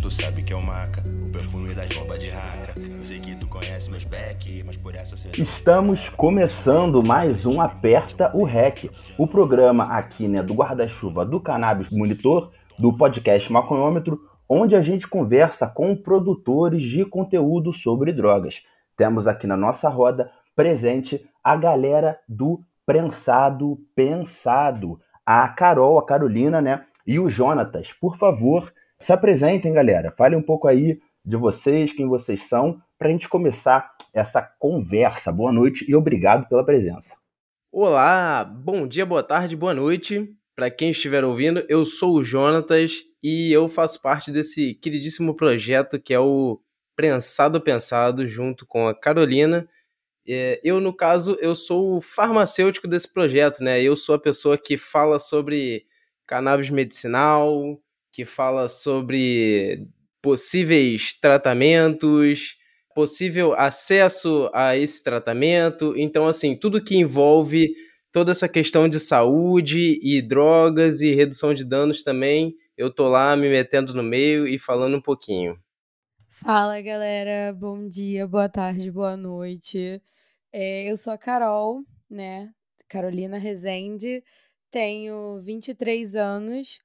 tu sabe que é o maca, o perfume das bombas de raca. Eu sei que tu conhece meus back, mas por essa. Estamos começando mais um Aperta o REC, o programa aqui né, do guarda-chuva do Cannabis Monitor, do podcast Maconhômetro, onde a gente conversa com produtores de conteúdo sobre drogas. Temos aqui na nossa roda presente a galera do Prensado Pensado, a Carol, a Carolina, né? E o Jonatas. Por favor, se apresentem, galera. Fale um pouco aí de vocês, quem vocês são, para a gente começar essa conversa. Boa noite e obrigado pela presença. Olá, bom dia, boa tarde, boa noite. Para quem estiver ouvindo, eu sou o Jonatas e eu faço parte desse queridíssimo projeto que é o Prensado Pensado, junto com a Carolina. É, eu, no caso, eu sou o farmacêutico desse projeto, né? Eu sou a pessoa que fala sobre cannabis medicinal, que fala sobre possíveis tratamentos, possível acesso a esse tratamento. Então, assim, tudo que envolve toda essa questão de saúde e drogas e redução de danos também, eu tô lá me metendo no meio e falando um pouquinho. Fala, galera. Bom dia, boa tarde, boa noite. É, eu sou a Carol, né? Carolina Rezende. Tenho 23 anos.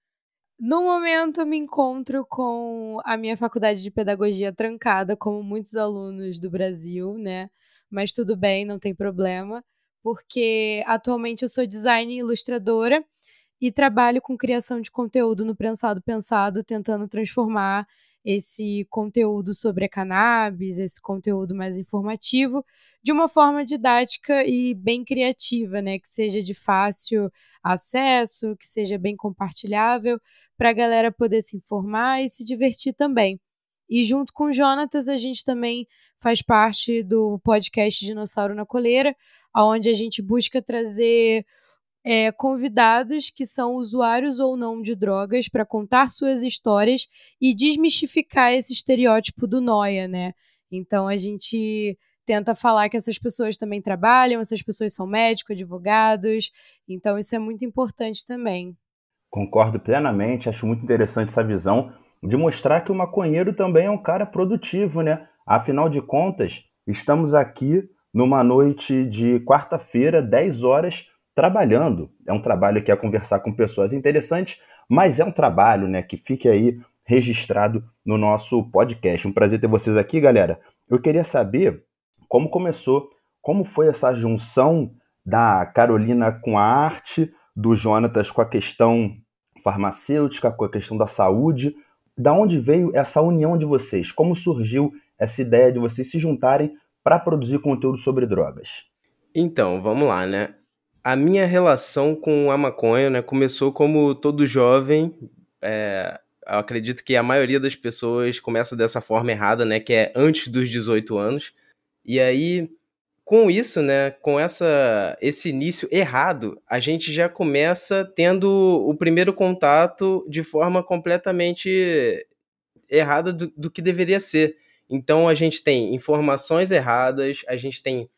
No momento, me encontro com a minha faculdade de pedagogia trancada, como muitos alunos do Brasil, né? Mas tudo bem, não tem problema, porque atualmente eu sou design ilustradora e trabalho com criação de conteúdo no Prensado Pensado, tentando transformar esse conteúdo sobre a cannabis, esse conteúdo mais informativo, de uma forma didática e bem criativa, né? Que seja de fácil acesso, que seja bem compartilhável, para a galera poder se informar e se divertir também. E junto com o Jonatas, a gente também faz parte do podcast Dinossauro na Coleira, onde a gente busca trazer é, convidados que são usuários ou não de drogas para contar suas histórias e desmistificar esse estereótipo do noia, né? Então a gente tenta falar que essas pessoas também trabalham, essas pessoas são médicos, advogados, então isso é muito importante também. Concordo plenamente, acho muito interessante essa visão de mostrar que o maconheiro também é um cara produtivo, né? Afinal de contas, estamos aqui numa noite de quarta-feira, 10 horas, trabalhando. É um trabalho que é conversar com pessoas interessantes, mas é um trabalho, né, que fique aí registrado no nosso podcast. Um prazer ter vocês aqui, galera. Eu queria saber como começou, como foi essa junção da Carolina com a arte, do Jonatas com a questão farmacêutica, com a questão da saúde. Da onde veio essa união de vocês? Como surgiu essa ideia de vocês se juntarem para produzir conteúdo sobre drogas? Então, vamos lá, né? A minha relação com a maconha né, começou como todo jovem. É, eu acredito que a maioria das pessoas começa dessa forma errada, né? Que é antes dos 18 anos. E aí com isso, né, com essa esse início errado, a gente já começa tendo o primeiro contato de forma completamente errada do, do que deveria ser. Então a gente tem informações erradas, a gente tem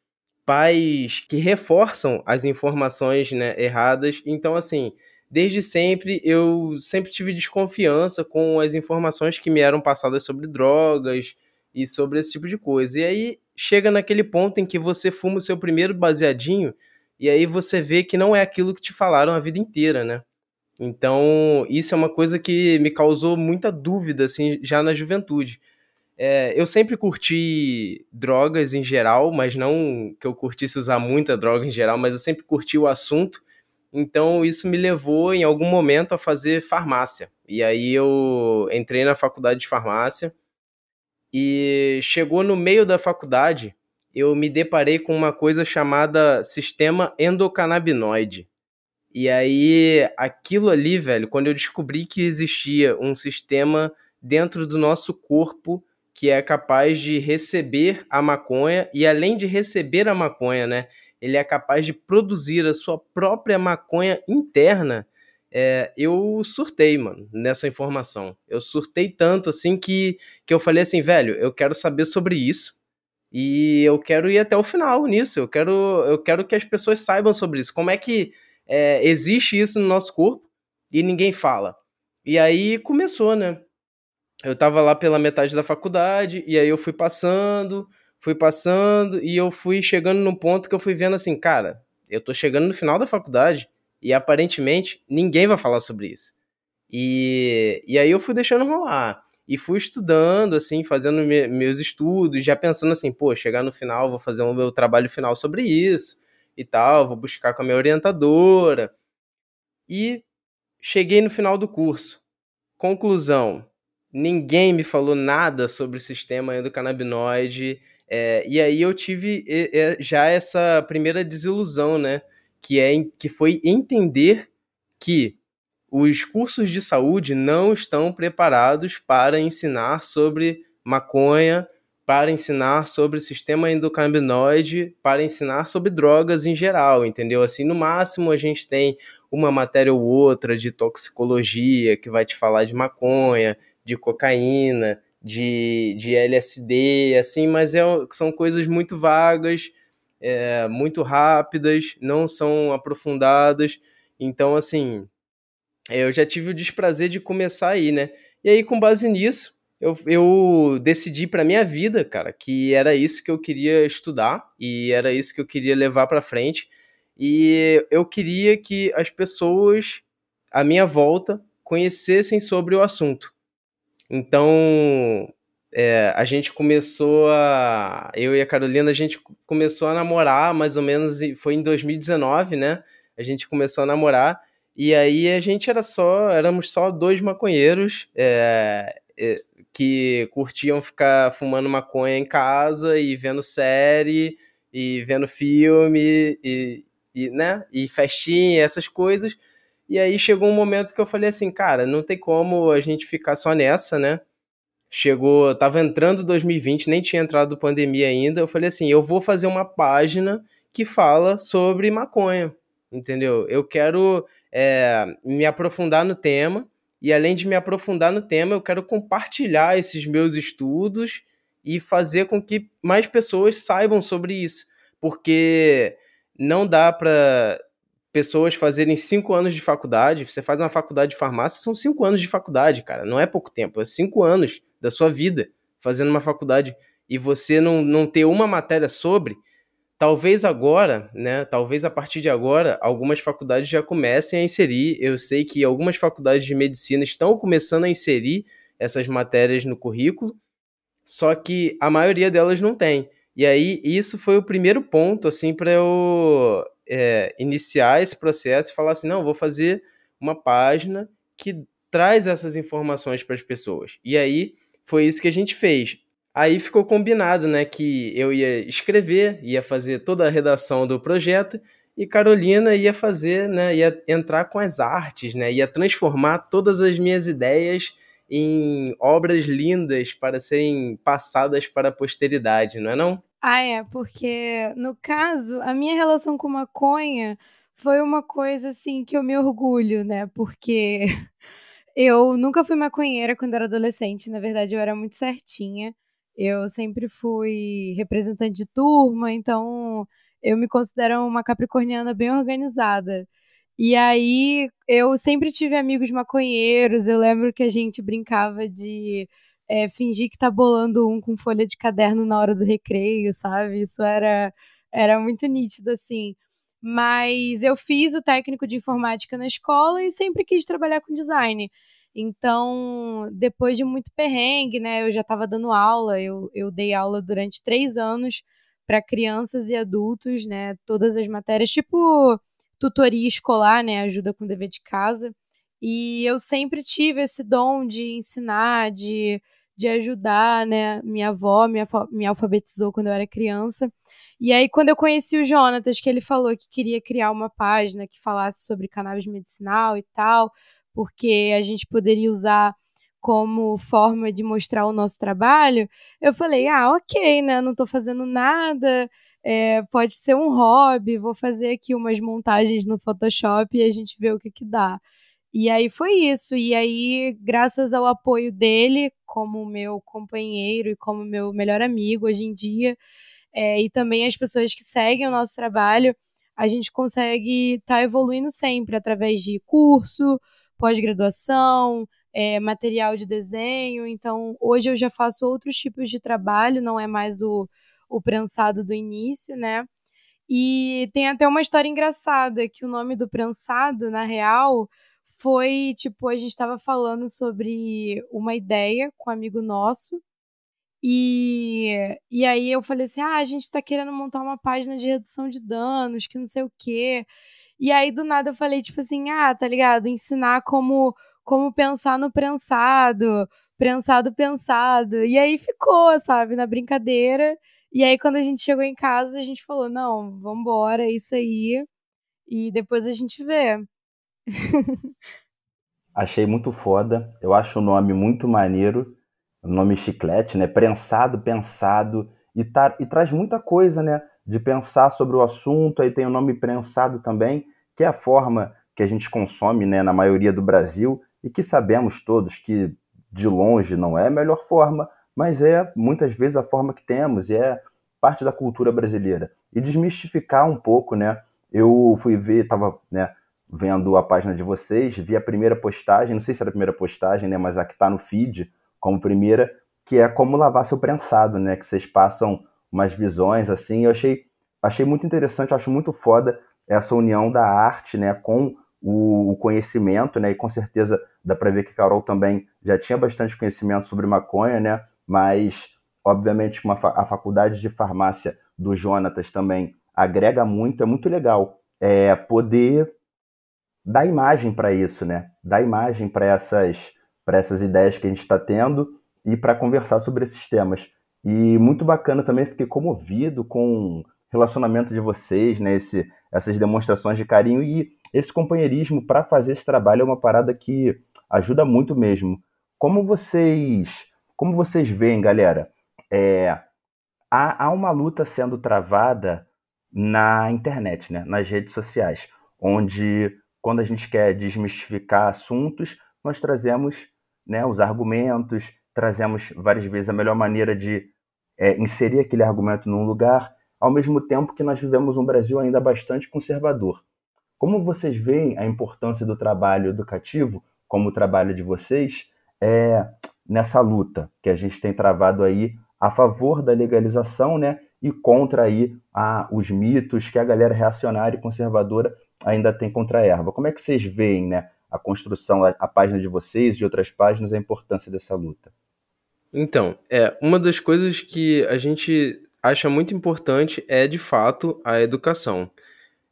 pais que reforçam as informações né, erradas. Então, assim, desde sempre eu sempre tive desconfiança com as informações que me eram passadas sobre drogas e sobre esse tipo de coisa. E aí chega naquele ponto em que você fuma o seu primeiro baseadinho e aí você vê que não é aquilo que te falaram a vida inteira, né? Então, isso é uma coisa que me causou muita dúvida, assim, já na juventude. É, eu sempre curti drogas em geral, mas não que eu curtisse usar muita droga em geral, mas eu sempre curti o assunto. Então, isso me levou, em algum momento, a fazer farmácia. E aí eu entrei na faculdade de farmácia e chegou no meio da faculdade, eu me deparei com uma coisa chamada sistema endocannabinoide. E aí, aquilo ali, velho, quando eu descobri que existia um sistema dentro do nosso corpo que é capaz de receber a maconha e além de receber a maconha, né, ele é capaz de produzir a sua própria maconha interna é, eu surtei, mano, nessa informação. Eu surtei tanto, assim, que, que eu falei assim, velho, eu quero saber sobre isso e eu quero ir até o final nisso. Eu quero, eu quero que as pessoas saibam sobre isso. Como é que é, existe isso no nosso corpo e ninguém fala? E aí começou, né? eu tava lá pela metade da faculdade, e aí eu fui passando, fui passando, e eu fui chegando num ponto que eu fui vendo assim, cara, eu tô chegando no final da faculdade, e aparentemente ninguém vai falar sobre isso. E, e aí eu fui deixando rolar. E fui estudando, assim, fazendo me, meus estudos, já pensando assim, pô, chegar no final, vou fazer o meu trabalho final sobre isso e tal, vou buscar com a minha orientadora. E cheguei no final do curso. Conclusão: ninguém me falou nada sobre o sistema endocannabinoide. É, e aí eu tive é, já essa primeira desilusão, né? Que, é, que foi entender que os cursos de saúde não estão preparados para ensinar sobre maconha, para ensinar sobre sistema endocannabinoide, para ensinar sobre drogas em geral, entendeu? Assim, no máximo a gente tem uma matéria ou outra de toxicologia que vai te falar de maconha, de cocaína, de, de LSD, assim, mas é, são coisas muito vagas, é, muito rápidas, não são aprofundadas. Então, assim, eu já tive o desprazer de começar aí, né? E aí, com base nisso, eu, eu decidi para minha vida, cara, que era isso que eu queria estudar e era isso que eu queria levar para frente. E eu queria que as pessoas à minha volta conhecessem sobre o assunto. Então, é, a gente começou a. Eu e a Carolina, a gente começou a namorar mais ou menos. Foi em 2019, né? A gente começou a namorar. E aí a gente era só, éramos só dois maconheiros é, é, que curtiam ficar fumando maconha em casa e vendo série e vendo filme e, e, né, e festinha, essas coisas. E aí chegou um momento que eu falei assim, cara, não tem como a gente ficar só nessa, né? Chegou, tava entrando 2020, nem tinha entrado pandemia ainda. Eu falei assim, eu vou fazer uma página que fala sobre maconha, entendeu? Eu quero é, me aprofundar no tema. E além de me aprofundar no tema, eu quero compartilhar esses meus estudos e fazer com que mais pessoas saibam sobre isso. Porque não dá para pessoas fazerem cinco anos de faculdade. Você faz uma faculdade de farmácia, são cinco anos de faculdade, cara. Não é pouco tempo, é cinco anos da sua vida fazendo uma faculdade e você não, não ter uma matéria sobre Talvez agora, né? Talvez a partir de agora, algumas faculdades já comecem a inserir. Eu sei que algumas faculdades de medicina estão começando a inserir essas matérias no currículo, só que a maioria delas não tem. E aí, isso foi o primeiro ponto, assim, para eu é, iniciar esse processo e falar assim: não, vou fazer uma página que traz essas informações para as pessoas. E aí, foi isso que a gente fez. Aí ficou combinado, né, que eu ia escrever, ia fazer toda a redação do projeto e Carolina ia fazer, né, ia entrar com as artes, né, ia transformar todas as minhas ideias em obras lindas para serem passadas para a posteridade, não é não? Ah, é, porque no caso, a minha relação com maconha foi uma coisa assim que eu me orgulho, né? Porque eu nunca fui maconheira quando era adolescente, na verdade eu era muito certinha. Eu sempre fui representante de turma, então eu me considero uma capricorniana bem organizada. E aí eu sempre tive amigos maconheiros. Eu lembro que a gente brincava de é, fingir que tá bolando um com folha de caderno na hora do recreio, sabe? Isso era, era muito nítido, assim. Mas eu fiz o técnico de informática na escola e sempre quis trabalhar com design. Então, depois de muito perrengue, né, eu já estava dando aula, eu, eu dei aula durante três anos para crianças e adultos, né, todas as matérias, tipo tutoria escolar, né, ajuda com dever de casa. E eu sempre tive esse dom de ensinar, de, de ajudar, né, minha avó me, me alfabetizou quando eu era criança. E aí, quando eu conheci o Jonatas, que ele falou que queria criar uma página que falasse sobre cannabis medicinal e tal, porque a gente poderia usar como forma de mostrar o nosso trabalho, eu falei, ah, ok, né? Não estou fazendo nada, é, pode ser um hobby, vou fazer aqui umas montagens no Photoshop e a gente vê o que, que dá. E aí foi isso. E aí, graças ao apoio dele, como meu companheiro e como meu melhor amigo hoje em dia, é, e também as pessoas que seguem o nosso trabalho, a gente consegue estar tá evoluindo sempre através de curso, pós-graduação, é, material de desenho. Então, hoje eu já faço outros tipos de trabalho, não é mais o, o prensado do início, né? E tem até uma história engraçada que o nome do prensado, na real, foi tipo, a gente estava falando sobre uma ideia com um amigo nosso. E, e aí eu falei assim: ah, a gente está querendo montar uma página de redução de danos, que não sei o quê. E aí, do nada, eu falei, tipo assim, ah, tá ligado? Ensinar como, como pensar no prensado, prensado pensado. E aí ficou, sabe, na brincadeira. E aí, quando a gente chegou em casa, a gente falou: não, vambora, é isso aí. E depois a gente vê. Achei muito foda. Eu acho o nome muito maneiro. Nome chiclete, né? Prensado, pensado. E, tá, e traz muita coisa, né? De pensar sobre o assunto. Aí tem o nome prensado também, que é a forma que a gente consome, né? Na maioria do Brasil. E que sabemos todos que de longe não é a melhor forma, mas é muitas vezes a forma que temos e é parte da cultura brasileira. E desmistificar um pouco, né? Eu fui ver, estava né, vendo a página de vocês, vi a primeira postagem, não sei se era a primeira postagem, né, mas a que está no feed como primeira, que é como lavar seu prensado, né? Que vocês passam umas visões assim. Eu achei, achei muito interessante, acho muito foda essa união da arte, né, com o, o conhecimento, né? E com certeza dá para ver que Carol também já tinha bastante conhecimento sobre maconha, né? mas obviamente uma, a faculdade de farmácia do Jonatas também agrega muito, é muito legal é, poder dar imagem para isso, né? Dar imagem para essas, essas ideias que a gente está tendo e para conversar sobre esses temas. E muito bacana também, fiquei comovido com o relacionamento de vocês, né? Esse, essas demonstrações de carinho e esse companheirismo para fazer esse trabalho é uma parada que ajuda muito mesmo. Como vocês como vocês veem, galera, é, há, há uma luta sendo travada na internet, né, nas redes sociais, onde quando a gente quer desmistificar assuntos, nós trazemos né, os argumentos, trazemos várias vezes a melhor maneira de é, inserir aquele argumento num lugar, ao mesmo tempo que nós vivemos um Brasil ainda bastante conservador. Como vocês veem a importância do trabalho educativo, como o trabalho de vocês, é, nessa luta que a gente tem travado aí a favor da legalização, né, e contra aí a, os mitos que a galera reacionária e conservadora ainda tem contra a erva. Como é que vocês veem, né, a construção, a, a página de vocês e outras páginas, a importância dessa luta? Então, é uma das coisas que a gente acha muito importante é de fato a educação.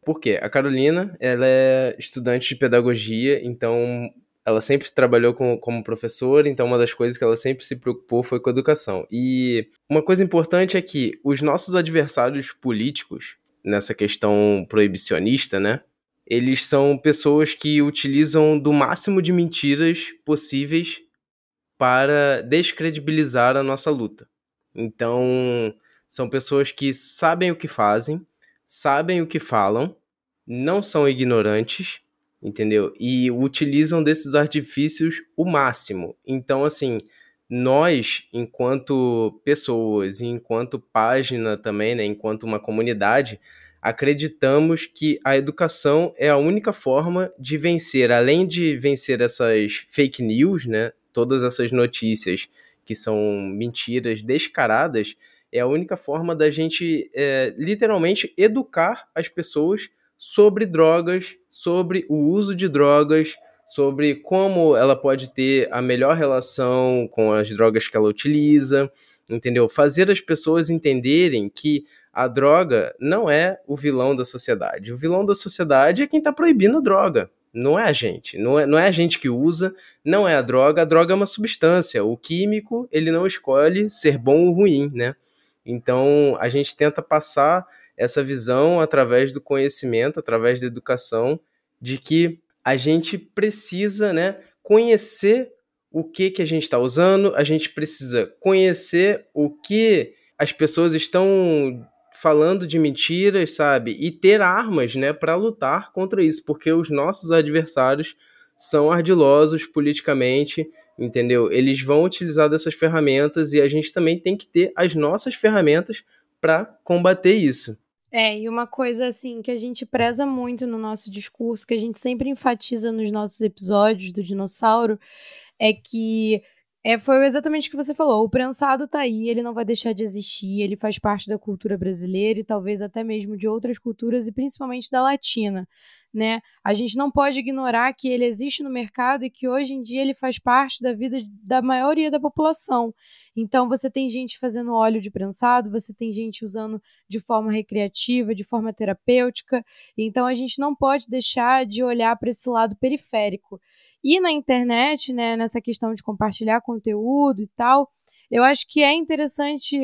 Por quê? A Carolina, ela é estudante de pedagogia, então ela sempre trabalhou com, como professora, então uma das coisas que ela sempre se preocupou foi com a educação. E uma coisa importante é que os nossos adversários políticos, nessa questão proibicionista, né? Eles são pessoas que utilizam do máximo de mentiras possíveis para descredibilizar a nossa luta. Então, são pessoas que sabem o que fazem, sabem o que falam, não são ignorantes entendeu? E utilizam desses artifícios o máximo. Então, assim, nós, enquanto pessoas enquanto página também, né, enquanto uma comunidade, acreditamos que a educação é a única forma de vencer, além de vencer essas fake news, né, todas essas notícias que são mentiras descaradas, é a única forma da gente é, literalmente educar as pessoas sobre drogas, sobre o uso de drogas, sobre como ela pode ter a melhor relação com as drogas que ela utiliza, entendeu? Fazer as pessoas entenderem que a droga não é o vilão da sociedade. O vilão da sociedade é quem está proibindo a droga. Não é a gente. Não é, não é a gente que usa, não é a droga. A droga é uma substância. O químico, ele não escolhe ser bom ou ruim, né? Então, a gente tenta passar essa visão através do conhecimento, através da educação, de que a gente precisa né, conhecer o que, que a gente está usando, a gente precisa conhecer o que as pessoas estão falando de mentiras, sabe? E ter armas, né, para lutar contra isso, porque os nossos adversários são ardilosos politicamente, entendeu? Eles vão utilizar dessas ferramentas e a gente também tem que ter as nossas ferramentas para combater isso. É, e uma coisa assim que a gente preza muito no nosso discurso, que a gente sempre enfatiza nos nossos episódios do dinossauro, é que é, foi exatamente o que você falou. O prensado tá aí, ele não vai deixar de existir, ele faz parte da cultura brasileira e talvez até mesmo de outras culturas e principalmente da latina, né? A gente não pode ignorar que ele existe no mercado e que hoje em dia ele faz parte da vida da maioria da população. Então você tem gente fazendo óleo de prensado, você tem gente usando de forma recreativa, de forma terapêutica. Então a gente não pode deixar de olhar para esse lado periférico. E na internet, né, nessa questão de compartilhar conteúdo e tal, eu acho que é interessante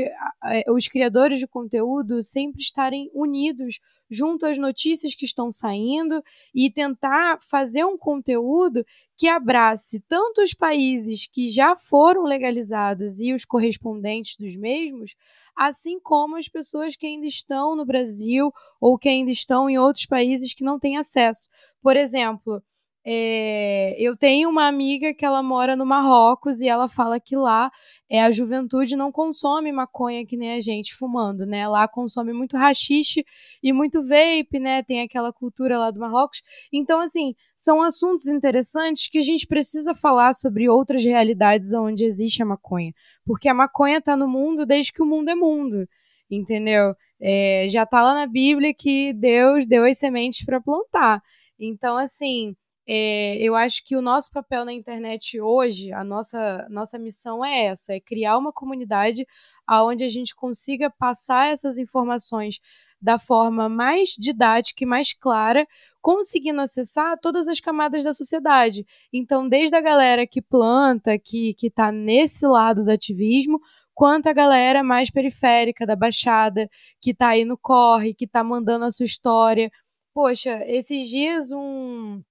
os criadores de conteúdo sempre estarem unidos junto às notícias que estão saindo e tentar fazer um conteúdo que abrace tanto os países que já foram legalizados e os correspondentes dos mesmos, assim como as pessoas que ainda estão no Brasil ou que ainda estão em outros países que não têm acesso. Por exemplo, é, eu tenho uma amiga que ela mora no Marrocos e ela fala que lá é, a juventude não consome maconha que nem a gente fumando, né? Lá consome muito rachixe e muito vape, né? Tem aquela cultura lá do Marrocos. Então, assim, são assuntos interessantes que a gente precisa falar sobre outras realidades onde existe a maconha. Porque a maconha está no mundo desde que o mundo é mundo, entendeu? É, já está lá na Bíblia que Deus deu as sementes para plantar. Então, assim, é, eu acho que o nosso papel na internet hoje, a nossa, nossa missão é essa: é criar uma comunidade onde a gente consiga passar essas informações da forma mais didática e mais clara, conseguindo acessar todas as camadas da sociedade. Então, desde a galera que planta, que está nesse lado do ativismo, quanto a galera mais periférica da Baixada, que está aí no corre, que está mandando a sua história. Poxa, esses dias um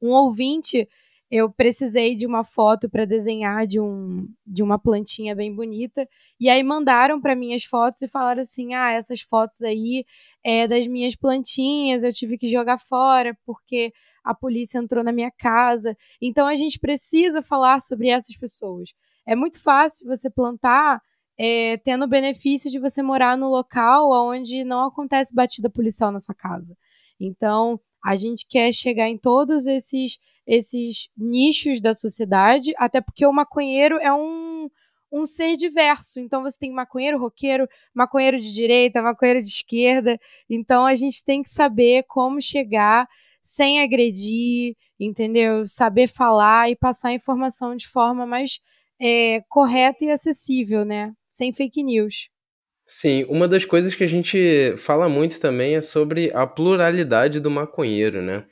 um ouvinte, eu precisei de uma foto para desenhar de, um, de uma plantinha bem bonita, e aí mandaram para mim as fotos e falaram assim: ah, essas fotos aí é das minhas plantinhas, eu tive que jogar fora porque a polícia entrou na minha casa. Então a gente precisa falar sobre essas pessoas. É muito fácil você plantar é, tendo o benefício de você morar no local onde não acontece batida policial na sua casa. Então, a gente quer chegar em todos esses, esses nichos da sociedade, até porque o maconheiro é um, um ser diverso. Então você tem maconheiro roqueiro, maconheiro de direita, maconheiro de esquerda. Então a gente tem que saber como chegar sem agredir, entendeu? Saber falar e passar a informação de forma mais é, correta e acessível, né? Sem fake news. Sim, uma das coisas que a gente fala muito também é sobre a pluralidade do maconheiro, né?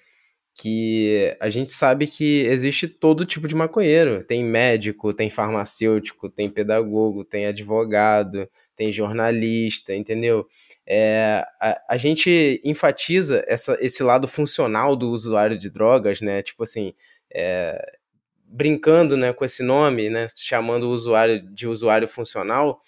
Que a gente sabe que existe todo tipo de maconheiro. Tem médico, tem farmacêutico, tem pedagogo, tem advogado, tem jornalista, entendeu? É, a, a gente enfatiza essa, esse lado funcional do usuário de drogas, né? Tipo assim, é, brincando né, com esse nome, né? Chamando o usuário de usuário funcional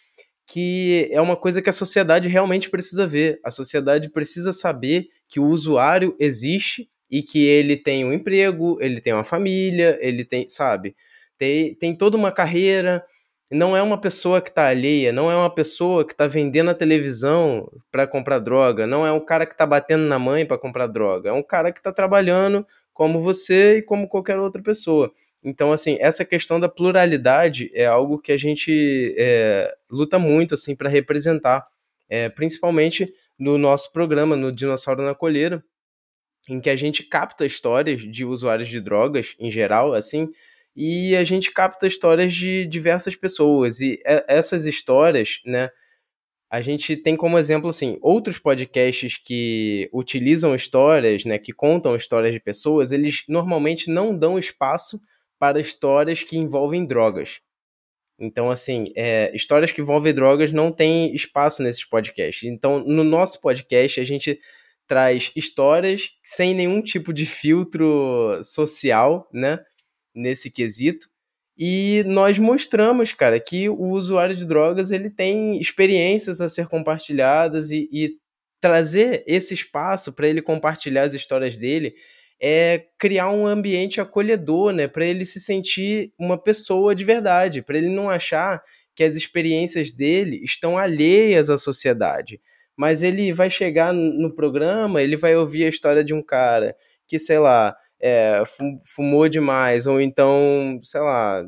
que é uma coisa que a sociedade realmente precisa ver. A sociedade precisa saber que o usuário existe e que ele tem um emprego, ele tem uma família, ele tem, sabe, tem, tem toda uma carreira. Não é uma pessoa que está alheia, não é uma pessoa que está vendendo a televisão para comprar droga, não é um cara que está batendo na mãe para comprar droga, é um cara que está trabalhando como você e como qualquer outra pessoa. Então, assim, essa questão da pluralidade é algo que a gente é, luta muito, assim, para representar, é, principalmente no nosso programa, no Dinossauro na Colheira, em que a gente capta histórias de usuários de drogas, em geral, assim, e a gente capta histórias de diversas pessoas, e essas histórias, né, a gente tem como exemplo, assim, outros podcasts que utilizam histórias, né, que contam histórias de pessoas, eles normalmente não dão espaço para histórias que envolvem drogas. Então, assim, é, histórias que envolvem drogas não tem espaço nesses podcasts. Então, no nosso podcast, a gente traz histórias sem nenhum tipo de filtro social, né? Nesse quesito. E nós mostramos, cara, que o usuário de drogas ele tem experiências a ser compartilhadas e, e trazer esse espaço para ele compartilhar as histórias dele é criar um ambiente acolhedor, né, para ele se sentir uma pessoa de verdade, para ele não achar que as experiências dele estão alheias à sociedade. Mas ele vai chegar no programa, ele vai ouvir a história de um cara que, sei lá, é, fumou demais, ou então, sei lá,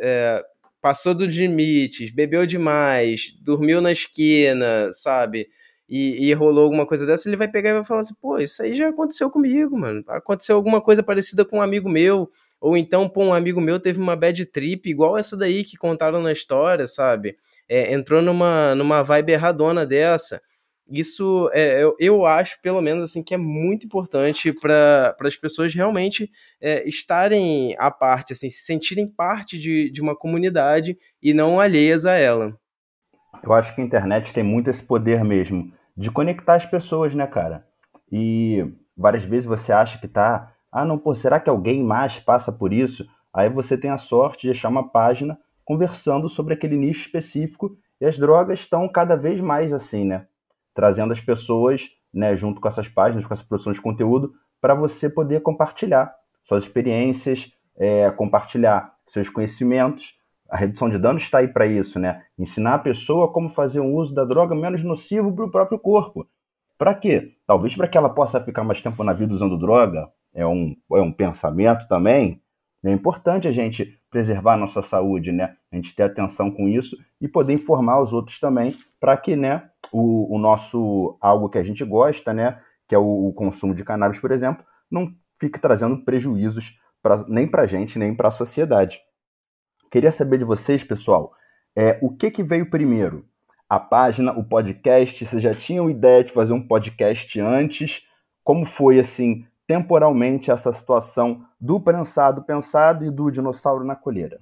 é, passou dos limites, bebeu demais, dormiu na esquina, sabe? E, e, rolou alguma coisa dessa, ele vai pegar e vai falar assim: pô, isso aí já aconteceu comigo, mano. Aconteceu alguma coisa parecida com um amigo meu. Ou então, pô, um amigo meu teve uma bad trip igual essa daí que contaram na história, sabe? É, entrou numa, numa vibe erradona dessa isso é, eu, eu, acho, pelo menos, assim, que é muito importante para as pessoas realmente é, estarem à parte, assim, se sentirem parte de, de uma comunidade e não alheias a ela. Eu acho que a internet tem muito esse poder mesmo de conectar as pessoas, né, cara? E várias vezes você acha que tá, ah, não, pô, será que alguém mais passa por isso? Aí você tem a sorte de achar uma página conversando sobre aquele nicho específico e as drogas estão cada vez mais assim, né? trazendo as pessoas, né, junto com essas páginas, com essa produção de conteúdo, para você poder compartilhar suas experiências, é, compartilhar seus conhecimentos. A redução de danos está aí para isso, né? Ensinar a pessoa como fazer um uso da droga menos nocivo para o próprio corpo. Para quê? Talvez para que ela possa ficar mais tempo na vida usando droga. É um, é um pensamento também. É importante a gente preservar a nossa saúde, né? A gente ter atenção com isso e poder informar os outros também para que, né, o, o, nosso algo que a gente gosta, né, que é o, o consumo de cannabis, por exemplo, não fique trazendo prejuízos pra, nem para a gente nem para a sociedade. Queria saber de vocês, pessoal, é, o que, que veio primeiro? A página, o podcast? Vocês já tinham ideia de fazer um podcast antes? Como foi assim temporalmente essa situação do prensado pensado e do dinossauro na colheira?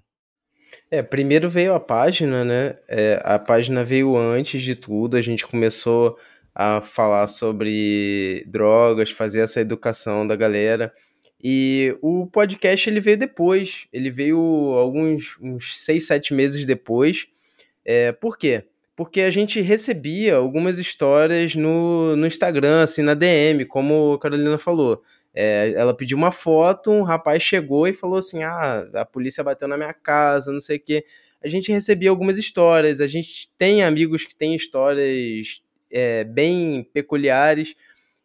É, primeiro veio a página, né? É, a página veio antes de tudo, a gente começou a falar sobre drogas, fazer essa educação da galera. E o podcast ele veio depois, ele veio alguns uns seis, sete meses depois. É, por quê? Porque a gente recebia algumas histórias no, no Instagram, assim, na DM, como a Carolina falou. É, ela pediu uma foto, um rapaz chegou e falou assim: ah, a polícia bateu na minha casa, não sei o quê. A gente recebia algumas histórias, a gente tem amigos que têm histórias é, bem peculiares.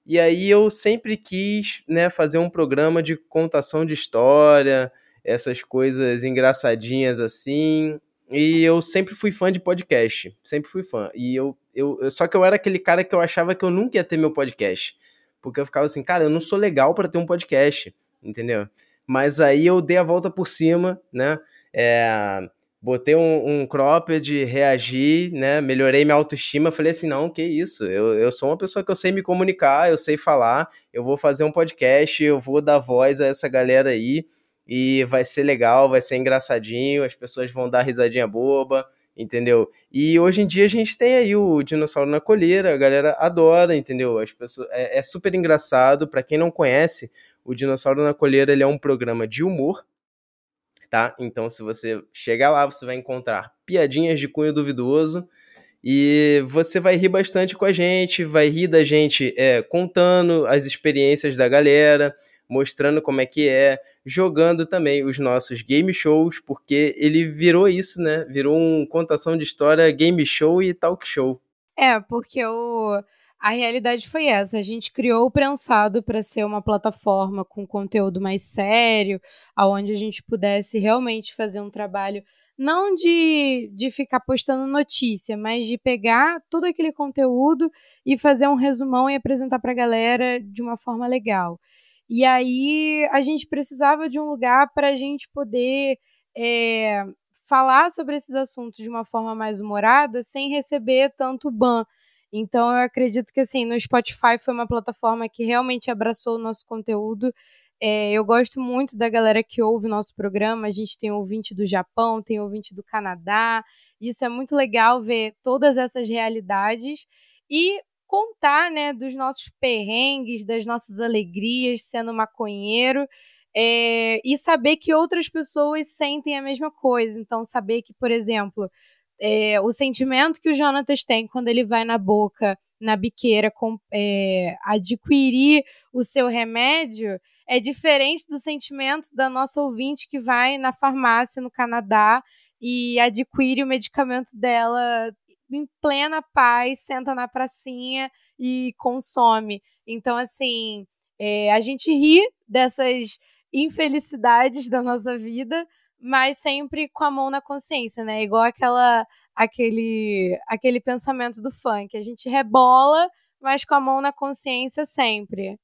E aí eu sempre quis né, fazer um programa de contação de história, essas coisas engraçadinhas assim. E eu sempre fui fã de podcast, sempre fui fã. E eu, eu, só que eu era aquele cara que eu achava que eu nunca ia ter meu podcast. Porque eu ficava assim, cara, eu não sou legal para ter um podcast, entendeu? Mas aí eu dei a volta por cima, né? É, botei um, um cropped, reagi, né? Melhorei minha autoestima. Falei assim: não, que isso? Eu, eu sou uma pessoa que eu sei me comunicar, eu sei falar, eu vou fazer um podcast, eu vou dar voz a essa galera aí. E vai ser legal, vai ser engraçadinho, as pessoas vão dar risadinha boba entendeu? E hoje em dia a gente tem aí o dinossauro na colheira, a galera adora, entendeu? As pessoas é, é super engraçado. Para quem não conhece, o dinossauro na colheira ele é um programa de humor, tá? Então se você chegar lá, você vai encontrar piadinhas de cunho duvidoso. E você vai rir bastante com a gente, vai rir da gente é, contando as experiências da galera, mostrando como é que é, jogando também os nossos game shows, porque ele virou isso, né? Virou um contação de história, game show e talk show. É, porque o a realidade foi essa. A gente criou o Prensado para ser uma plataforma com conteúdo mais sério, aonde a gente pudesse realmente fazer um trabalho não de, de ficar postando notícia, mas de pegar todo aquele conteúdo e fazer um resumão e apresentar para a galera de uma forma legal. E aí a gente precisava de um lugar para a gente poder é, falar sobre esses assuntos de uma forma mais humorada sem receber tanto ban. Então eu acredito que assim, no Spotify foi uma plataforma que realmente abraçou o nosso conteúdo. É, eu gosto muito da galera que ouve nosso programa. A gente tem ouvinte do Japão, tem ouvinte do Canadá. Isso é muito legal ver todas essas realidades. E contar, né, dos nossos perrengues, das nossas alegrias sendo maconheiro. É, e saber que outras pessoas sentem a mesma coisa. Então, saber que, por exemplo, é, o sentimento que o Jonatas tem quando ele vai na boca, na biqueira, com, é, adquirir o seu remédio é diferente do sentimento da nossa ouvinte que vai na farmácia no Canadá e adquire o medicamento dela em plena paz, senta na pracinha e consome. Então, assim, É, a gente ri dessas infelicidades da nossa vida, mas sempre com a mão na consciência, né? Igual aquela, aquele, aquele pensamento do funk. A gente rebola, mas com a mão na consciência sempre.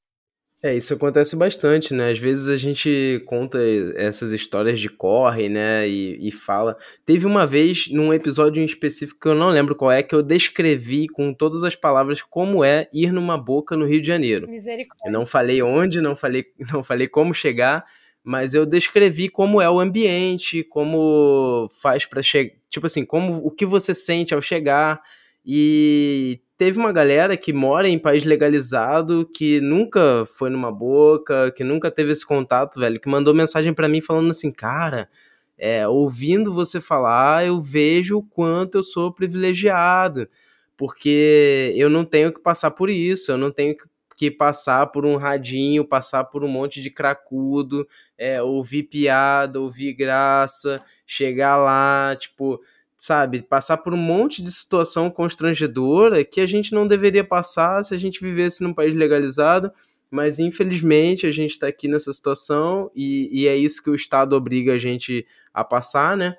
É, isso acontece bastante, né? Às vezes a gente conta essas histórias de corre, né? E, e, fala. Teve uma vez, num episódio em específico, que eu não lembro qual é, que eu descrevi com todas as palavras como é ir numa boca no Rio de Janeiro. Misericórdia. Eu não falei onde, não falei, não falei como chegar, mas eu descrevi como é o ambiente, como faz para chegar. Tipo assim, como o que você sente ao chegar. E teve uma galera que mora em país legalizado, que nunca foi numa boca, que nunca teve esse contato, velho, que mandou mensagem para mim falando assim, cara, é, ouvindo você falar, eu vejo o quanto eu sou privilegiado, porque eu não tenho que passar por isso, eu não tenho que passar por um radinho, passar por um monte de cracudo, é, ouvir piada, ouvir graça, chegar lá, tipo, sabe, passar por um monte de situação constrangedora que a gente não deveria passar se a gente vivesse num país legalizado, mas infelizmente a gente está aqui nessa situação e, e, é isso que o Estado obriga a gente a passar, né?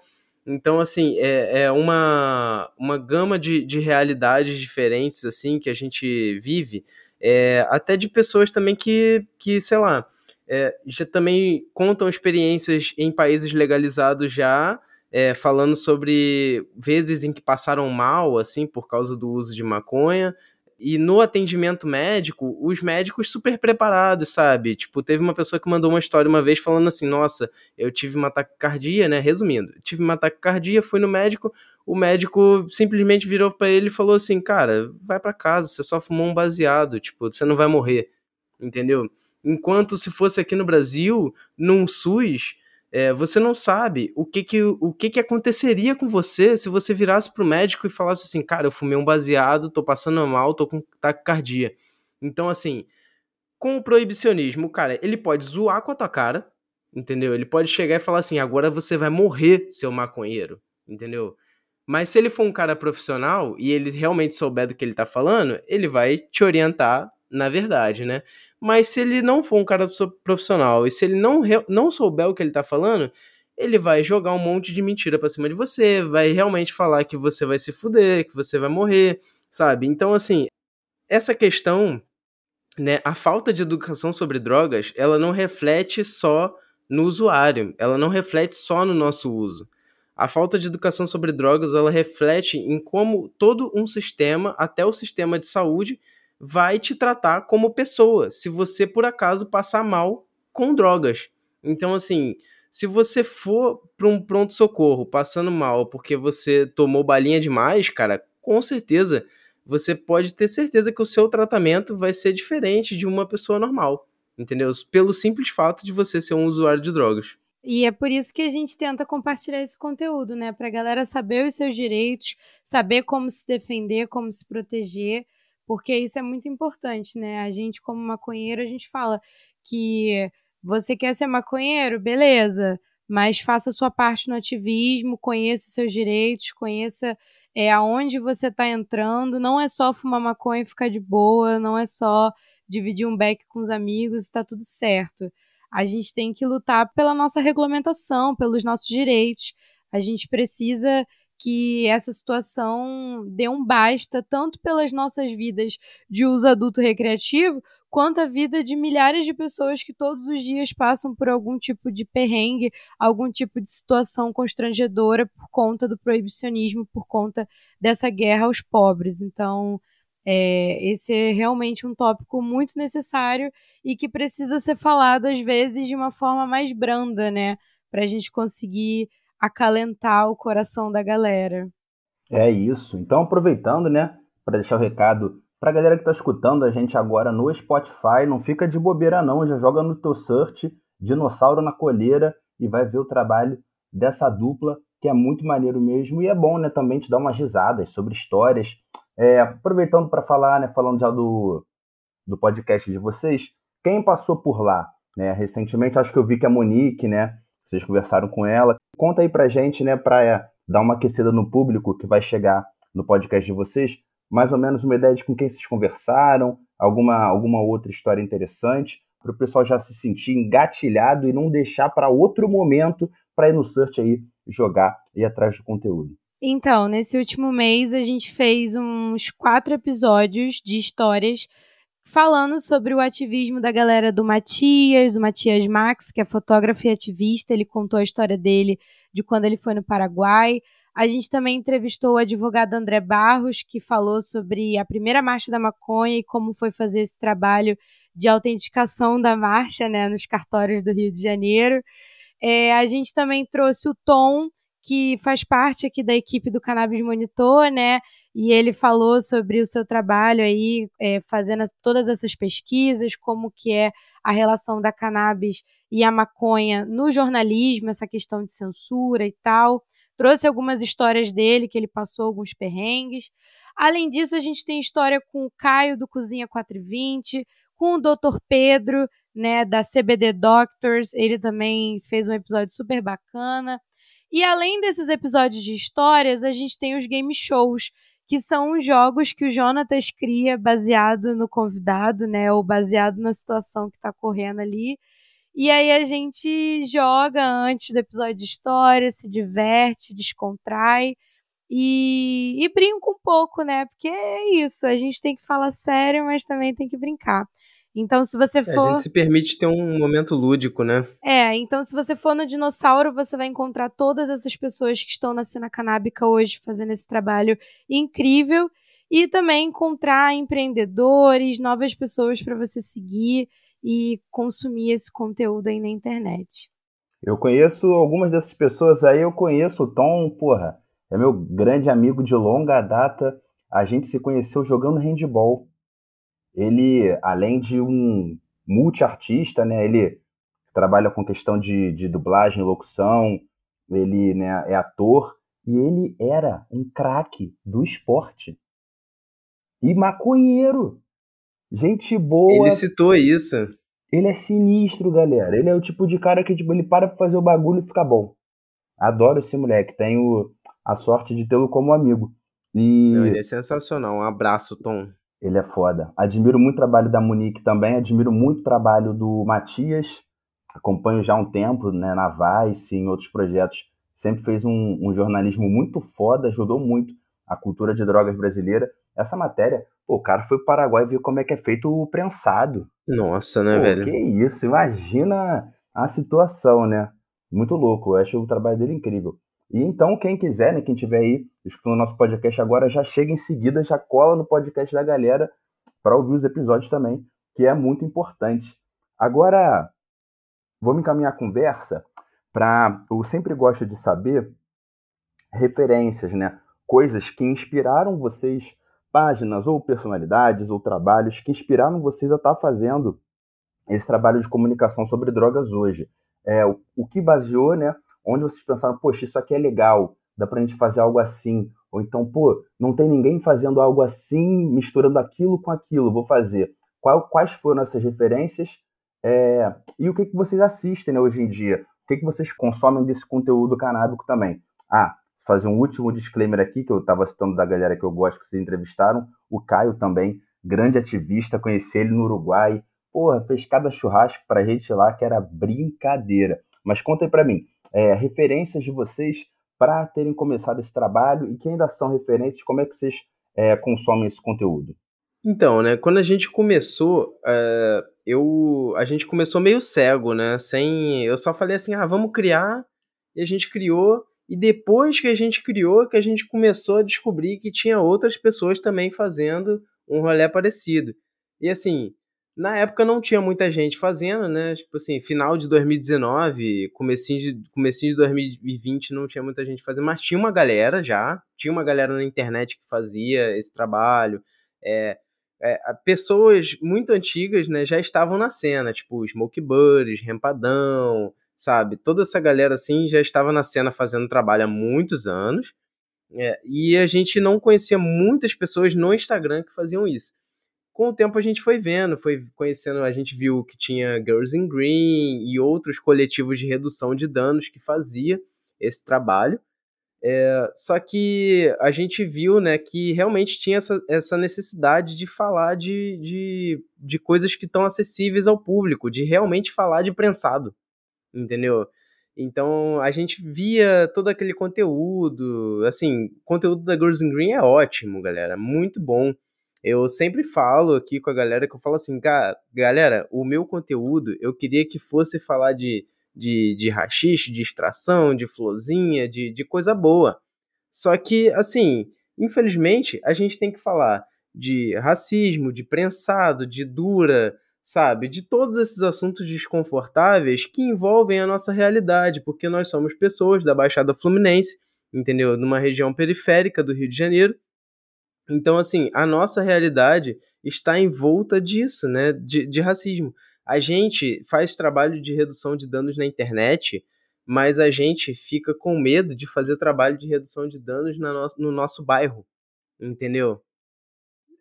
Então, assim, é, é uma, uma gama de, de realidades diferentes, assim, que a gente vive, é, até de pessoas também que, que sei lá, é, já também contam experiências em países legalizados já, é, falando sobre vezes em que passaram mal, assim, por causa do uso de maconha. E no atendimento médico, os médicos super preparados, sabe? Tipo, teve uma pessoa que mandou uma história uma vez falando assim: Nossa, eu tive uma taquicardia, né? Resumindo, tive uma taquicardia, fui no médico, o médico simplesmente virou para ele e falou assim: Cara, vai para casa, você só fumou um baseado, tipo, você não vai morrer, entendeu? Enquanto se fosse aqui no Brasil, num SUS, é, você não sabe o que que, o que que aconteceria com você se você virasse pro médico e falasse assim, cara, eu fumei um baseado, tô passando mal, tô com taquicardia. Então, assim, com o proibicionismo, cara, ele pode zoar com a tua cara, entendeu? Ele pode chegar e falar assim, agora você vai morrer, seu maconheiro, entendeu? Mas se ele for um cara profissional e ele realmente souber do que ele tá falando, ele vai te orientar na verdade, né? Mas se ele não for um cara profissional e se ele não, não souber o que ele tá falando, ele vai jogar um monte de mentira pra cima de você, vai realmente falar que você vai se fuder, que você vai morrer, sabe? Então, assim, essa questão, né, a falta de educação sobre drogas, ela não reflete só no usuário, ela não reflete só no nosso uso. A falta de educação sobre drogas, ela reflete em como todo um sistema, até o sistema de saúde, vai te tratar como pessoa, se você por acaso passar mal com drogas. Então, assim, se você for para um pronto-socorro passando mal porque você tomou balinha demais, cara, com certeza você pode ter certeza que o seu tratamento vai ser diferente de uma pessoa normal, entendeu? Pelo simples fato de você ser um usuário de drogas. E é por isso que a gente tenta compartilhar esse conteúdo, né? Para a galera saber os seus direitos, saber como se defender, como se proteger porque isso é muito importante, né? A gente, como maconheiro, a gente fala que você quer ser maconheiro, beleza, mas faça sua parte no ativismo, conheça os seus direitos, conheça é, aonde você está entrando. Não é só fumar maconha e ficar de boa, não é só dividir um beck com os amigos, está tudo certo. A gente tem que lutar pela nossa regulamentação, pelos nossos direitos. A gente precisa que essa situação dê um basta, tanto pelas nossas vidas de uso adulto recreativo, quanto a vida de milhares de pessoas que todos os dias passam por algum tipo de perrengue, algum tipo de situação constrangedora por conta do proibicionismo, por conta dessa guerra aos pobres. Então, é, esse é realmente um tópico muito necessário e que precisa ser falado, às vezes, de uma forma mais branda, né? Para a gente conseguir acalentar o coração da galera. É isso. Então, aproveitando, né, para deixar o recado para a galera que está escutando a gente agora no Spotify, não fica de bobeira não, já joga no teu search Dinossauro na Colheira e vai ver o trabalho dessa dupla, que é muito maneiro mesmo e é bom, né, também te dar umas risadas sobre histórias. É, aproveitando para falar, né, falando já do, do podcast de vocês, quem passou por lá, né, recentemente, acho que eu vi que a Monique, né, vocês conversaram com ela. Conta aí pra gente, né, pra é, dar uma aquecida no público que vai chegar no podcast de vocês, mais ou menos uma ideia de com quem vocês conversaram, alguma, alguma outra história interessante. para o pessoal já se sentir engatilhado e não deixar para outro momento para ir no search aí jogar e atrás do conteúdo. Então, nesse último mês a gente fez uns quatro episódios de histórias falando sobre o ativismo da galera do Matias, o Matias Max, que é fotógrafo e ativista. Ele contou a história dele de quando ele foi no Paraguai. A gente também entrevistou o advogado André Barros, que falou sobre a primeira marcha da maconha e como foi fazer esse trabalho de autenticação da marcha né, nos cartórios do Rio de Janeiro. É, a gente também trouxe o Tom, que faz parte aqui da equipe do Cannabis Monitor, né? E ele falou sobre o seu trabalho aí, é, fazendo as, todas essas pesquisas, como que é a relação da cannabis e a maconha no jornalismo, essa questão de censura e tal. Trouxe algumas histórias dele, que ele passou alguns perrengues. Além disso, a gente tem história com o Caio do Cozinha 420, com o Dr. Pedro, né, da CBD Doctors. Ele também fez um episódio super bacana. E além desses episódios de histórias, a gente tem os game shows, que são os jogos que o Jonatas cria baseado no convidado, né, ou baseado na situação que está correndo ali. E aí a gente joga antes do episódio de história, se diverte, descontrai e, e brinca um pouco, né? Porque é isso, a gente tem que falar sério, mas também tem que brincar. Então, se você for. É, a gente se permite ter um momento lúdico, né? É, então, se você for no Dinossauro, você vai encontrar todas essas pessoas que estão na cena canábica hoje fazendo esse trabalho incrível. E também encontrar empreendedores, novas pessoas para você seguir e consumir esse conteúdo aí na internet. Eu conheço algumas dessas pessoas aí, eu conheço o Tom, porra, é meu grande amigo de longa data. A gente se conheceu jogando handball. Ele, além de um multiartista, né, ele trabalha com questão de, de dublagem, locução, ele né, é ator, e ele era um craque do esporte. E maconheiro. Gente boa. Ele citou isso. Ele é sinistro, galera. Ele é o tipo de cara que tipo, ele para pra fazer o bagulho e fica bom. Adoro esse moleque. Tenho a sorte de tê-lo como amigo. E... Não, ele é sensacional. Um abraço, Tom. Ele é foda. Admiro muito o trabalho da Monique também. Admiro muito o trabalho do Matias. Acompanho já há um tempo, né, na Vice, em outros projetos. Sempre fez um, um jornalismo muito foda, ajudou muito a cultura de drogas brasileira. Essa matéria Pô, o cara foi pro Paraguai e viu como é que é feito o prensado. Nossa, né, Pô, velho? Que isso, imagina a situação, né? Muito louco, eu acho o trabalho dele incrível. E então, quem quiser, né, quem tiver aí escutando o nosso podcast agora, já chega em seguida, já cola no podcast da galera para ouvir os episódios também, que é muito importante. Agora, vamos encaminhar a conversa para. Eu sempre gosto de saber referências, né? Coisas que inspiraram vocês páginas ou personalidades ou trabalhos que inspiraram vocês a estar tá fazendo esse trabalho de comunicação sobre drogas hoje. É, o, o que baseou, né? Onde vocês pensaram, poxa, isso aqui é legal, dá pra gente fazer algo assim. Ou então, pô, não tem ninguém fazendo algo assim, misturando aquilo com aquilo, vou fazer. Quais foram essas referências? É, e o que, que vocês assistem né, hoje em dia? O que, que vocês consomem desse conteúdo canábico também? Ah, fazer um último disclaimer aqui, que eu estava citando da galera que eu gosto que vocês entrevistaram. O Caio também, grande ativista, conheci ele no Uruguai. Porra, fez cada churrasco pra gente lá que era brincadeira. Mas conta aí pra mim, é, referências de vocês para terem começado esse trabalho e que ainda são referências, como é que vocês é, consomem esse conteúdo? Então, né, quando a gente começou, é, eu, a gente começou meio cego, né, sem, eu só falei assim, ah, vamos criar, e a gente criou, e depois que a gente criou, que a gente começou a descobrir que tinha outras pessoas também fazendo um rolê parecido. E assim, na época não tinha muita gente fazendo, né? Tipo assim, final de 2019, comecinho de, comecinho de 2020 não tinha muita gente fazendo, mas tinha uma galera já, tinha uma galera na internet que fazia esse trabalho. É, é, pessoas muito antigas, né, já estavam na cena, tipo Smoke Buddies, Rempadão, sabe? Toda essa galera assim já estava na cena fazendo trabalho há muitos anos. É, e a gente não conhecia muitas pessoas no Instagram que faziam isso. Com o tempo a gente foi vendo, foi conhecendo, a gente viu que tinha Girls in Green e outros coletivos de redução de danos que fazia esse trabalho. É, só que a gente viu né, que realmente tinha essa, essa necessidade de falar de, de, de coisas que estão acessíveis ao público, de realmente falar de prensado, entendeu? Então a gente via todo aquele conteúdo, assim, conteúdo da Girls in Green é ótimo, galera, muito bom. Eu sempre falo aqui com a galera que eu falo assim, cara, galera, o meu conteúdo eu queria que fosse falar de de, de rachixe, de extração, de florzinha, de, de coisa boa. Só que, assim, infelizmente, a gente tem que falar de racismo, de prensado, de dura, sabe? De todos esses assuntos desconfortáveis que envolvem a nossa realidade, porque nós somos pessoas da Baixada Fluminense, entendeu? Numa região periférica do Rio de Janeiro. Então, assim, a nossa realidade está envolta disso, né? De, de racismo. A gente faz trabalho de redução de danos na internet, mas a gente fica com medo de fazer trabalho de redução de danos no nosso, no nosso bairro, entendeu?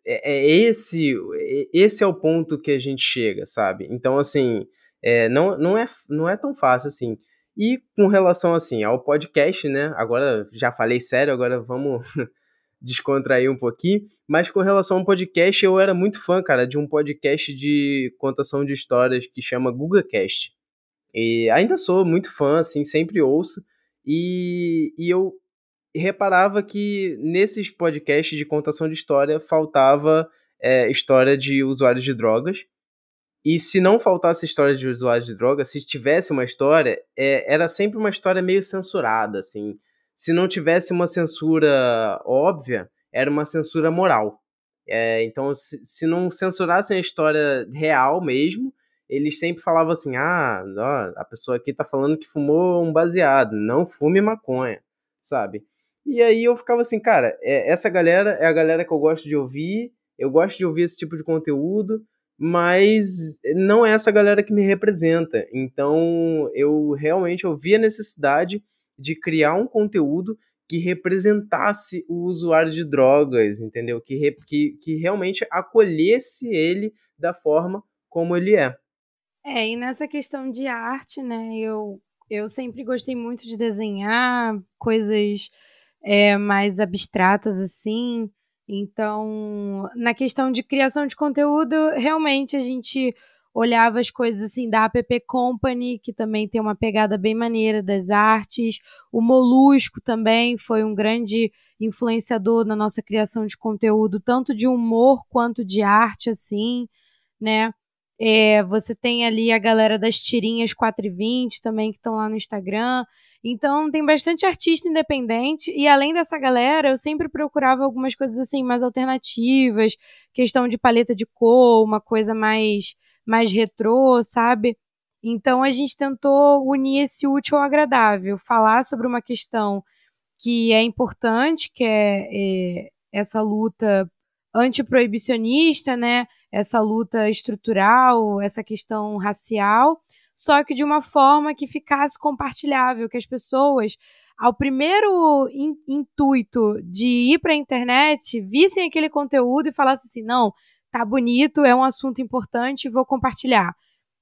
É, é, esse é, esse é o ponto que a gente chega, sabe? Então, assim, é, não, não, é, não é tão fácil assim. E com relação assim ao podcast, né? Agora já falei sério, agora vamos descontrair um pouquinho. Mas com relação ao podcast, eu era muito fã, cara, de um podcast de contação de histórias que chama GugaCast. E ainda sou muito fã, assim, sempre ouço. E, e eu reparava que nesses podcasts de contação de história faltava é, história de usuários de drogas. E se não faltasse história de usuários de drogas, se tivesse uma história, é, era sempre uma história meio censurada, assim se não tivesse uma censura óbvia, era uma censura moral. É, então, se, se, não censurassem a história real mesmo, eles sempre falavam assim: ah, ó, a pessoa aqui tá falando que fumou um baseado, não fume maconha, sabe? E aí eu ficava assim, cara, é, essa galera é a galera que eu gosto de ouvir, eu gosto de ouvir esse tipo de conteúdo, mas não é essa galera que me representa. Então eu realmente ouvi a necessidade de criar um conteúdo que representasse o usuário de drogas, entendeu? Que, que, que realmente acolhesse ele da forma como ele é. É, e nessa questão de arte, né, eu, eu sempre gostei muito de desenhar coisas é, mais abstratas assim. Então, na questão de criação de conteúdo, realmente a gente olhava as coisas assim da App Company, que também tem uma pegada bem maneira das artes. O Molusco também foi um grande influenciador na nossa criação de conteúdo, tanto de humor quanto de arte, assim, né? É, você tem ali a galera das tirinhas 420 também que estão lá no Instagram. Então tem bastante artista independente e além dessa galera, eu sempre procurava algumas coisas assim mais alternativas, questão de paleta de cor, uma coisa mais mais retrô, sabe? Então a gente tentou unir esse útil ao agradável, falar sobre uma questão que é importante, que é, é essa luta antiproibicionista, né? Essa luta estrutural, essa questão racial, só que de uma forma que ficasse compartilhável, que as pessoas, ao primeiro in, intuito de ir para a internet, vissem aquele conteúdo e falassem assim: não, tá bonito, é um assunto importante, vou compartilhar.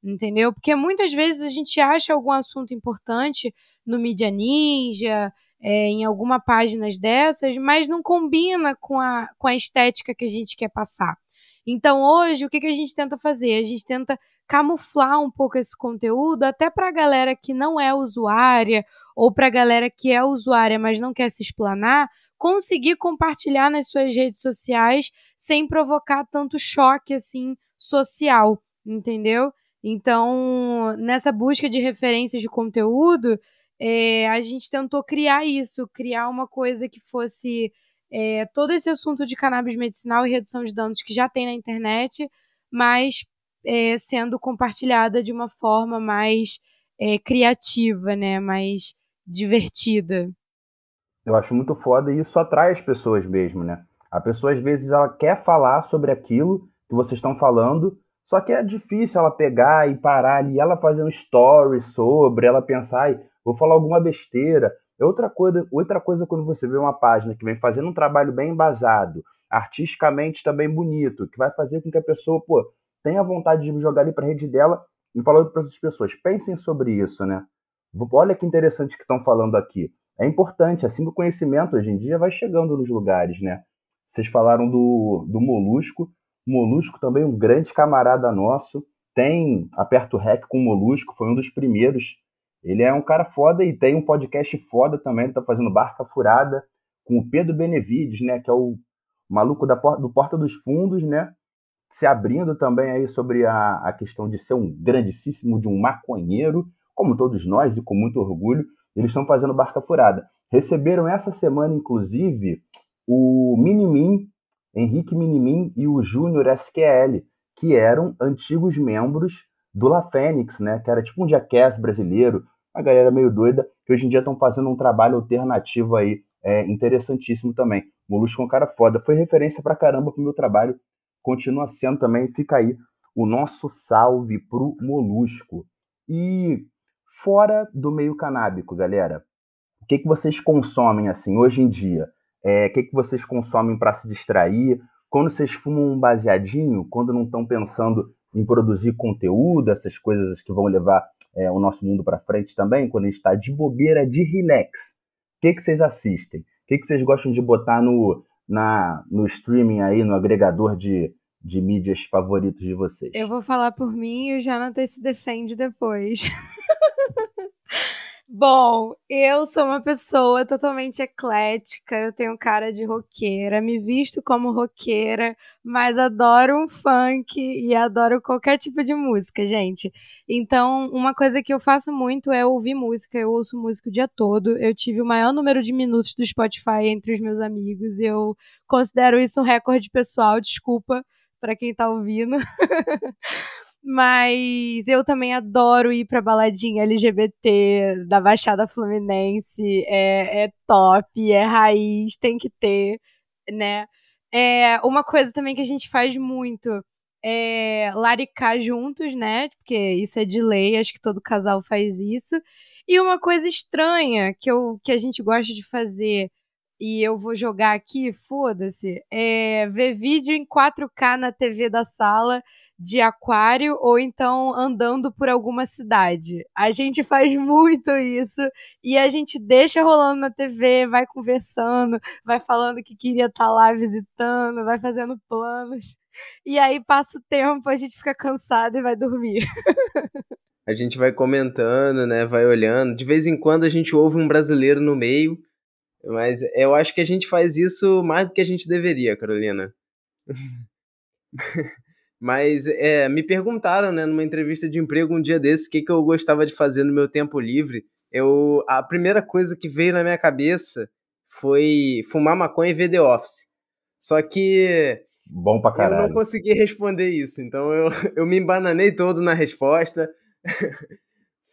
Entendeu? Porque muitas vezes a gente acha algum assunto importante no Mídia Ninja, é, em alguma páginas dessas, mas não combina com a, com a estética que a gente quer passar. Então hoje, o que, que a gente tenta fazer? A gente tenta camuflar um pouco esse conteúdo até para a galera que não é usuária ou para a galera que é usuária, mas não quer se explanar, conseguir compartilhar nas suas redes sociais sem provocar tanto choque assim social, entendeu? Então, nessa busca de referências de conteúdo, é, a gente tentou criar isso, criar uma coisa que fosse é, todo esse assunto de cannabis medicinal e redução de danos que já tem na internet, mas é, sendo compartilhada de uma forma mais é, criativa, né? Mais divertida. Eu acho muito foda e isso atrai as pessoas mesmo, né? A pessoa às vezes ela quer falar sobre aquilo que vocês estão falando, só que é difícil ela pegar e parar ali, ela fazendo stories sobre, ela pensar, vou falar alguma besteira. É outra coisa, outra coisa quando você vê uma página que vem fazendo um trabalho bem embasado, artisticamente também bonito, que vai fazer com que a pessoa, pô, tenha vontade de jogar ali para a rede dela e falar para as pessoas, pensem sobre isso, né? Olha que interessante que estão falando aqui. É importante, assim que o conhecimento hoje em dia vai chegando nos lugares, né? Vocês falaram do, do Molusco. Molusco também um grande camarada nosso. Tem Aperto Rec com o Molusco, foi um dos primeiros. Ele é um cara foda e tem um podcast foda também. Tá fazendo Barca Furada com o Pedro Benevides, né? Que é o maluco da, do Porta dos Fundos, né? Se abrindo também aí sobre a, a questão de ser um grandíssimo de um maconheiro, como todos nós, e com muito orgulho. Eles estão fazendo Barca Furada. Receberam essa semana, inclusive, o Minimin, Henrique Minimin e o Júnior SQL, que eram antigos membros do La Fênix, né? Que era tipo um jackass brasileiro, uma galera meio doida, que hoje em dia estão fazendo um trabalho alternativo aí, é, interessantíssimo também. Molusco é um cara foda. Foi referência pra caramba pro meu trabalho. Continua sendo também. Fica aí o nosso salve pro Molusco. E fora do meio canábico, galera, o que, que vocês consomem assim hoje em dia? É, o que, que vocês consomem para se distrair? Quando vocês fumam um baseadinho, quando não estão pensando em produzir conteúdo, essas coisas que vão levar é, o nosso mundo para frente também, quando a gente está de bobeira, de relax, o que, que vocês assistem? O que, que vocês gostam de botar no, na, no streaming aí, no agregador de, de mídias favoritos de vocês? Eu vou falar por mim e o Jonathan se defende depois. Bom, eu sou uma pessoa totalmente eclética, eu tenho cara de roqueira, me visto como roqueira, mas adoro um funk e adoro qualquer tipo de música, gente. Então, uma coisa que eu faço muito é ouvir música, eu ouço música o dia todo. Eu tive o maior número de minutos do Spotify entre os meus amigos, eu considero isso um recorde pessoal, desculpa para quem tá ouvindo. Mas eu também adoro ir pra baladinha LGBT da Baixada Fluminense. É, é top, é raiz, tem que ter, né? É, uma coisa também que a gente faz muito é laricar juntos, né? Porque isso é de lei, acho que todo casal faz isso. E uma coisa estranha que, eu, que a gente gosta de fazer, e eu vou jogar aqui, foda-se, é ver vídeo em 4K na TV da sala de aquário ou então andando por alguma cidade. A gente faz muito isso e a gente deixa rolando na TV, vai conversando, vai falando que queria estar tá lá visitando, vai fazendo planos. E aí passa o tempo, a gente fica cansado e vai dormir. a gente vai comentando, né? Vai olhando. De vez em quando a gente ouve um brasileiro no meio, mas eu acho que a gente faz isso mais do que a gente deveria, Carolina. Mas é, me perguntaram, né, numa entrevista de emprego um dia desse, o que, que eu gostava de fazer no meu tempo livre. Eu, a primeira coisa que veio na minha cabeça foi fumar maconha e ver The Office. Só que Bom pra caralho. eu não consegui responder isso, então eu, eu me embananei todo na resposta.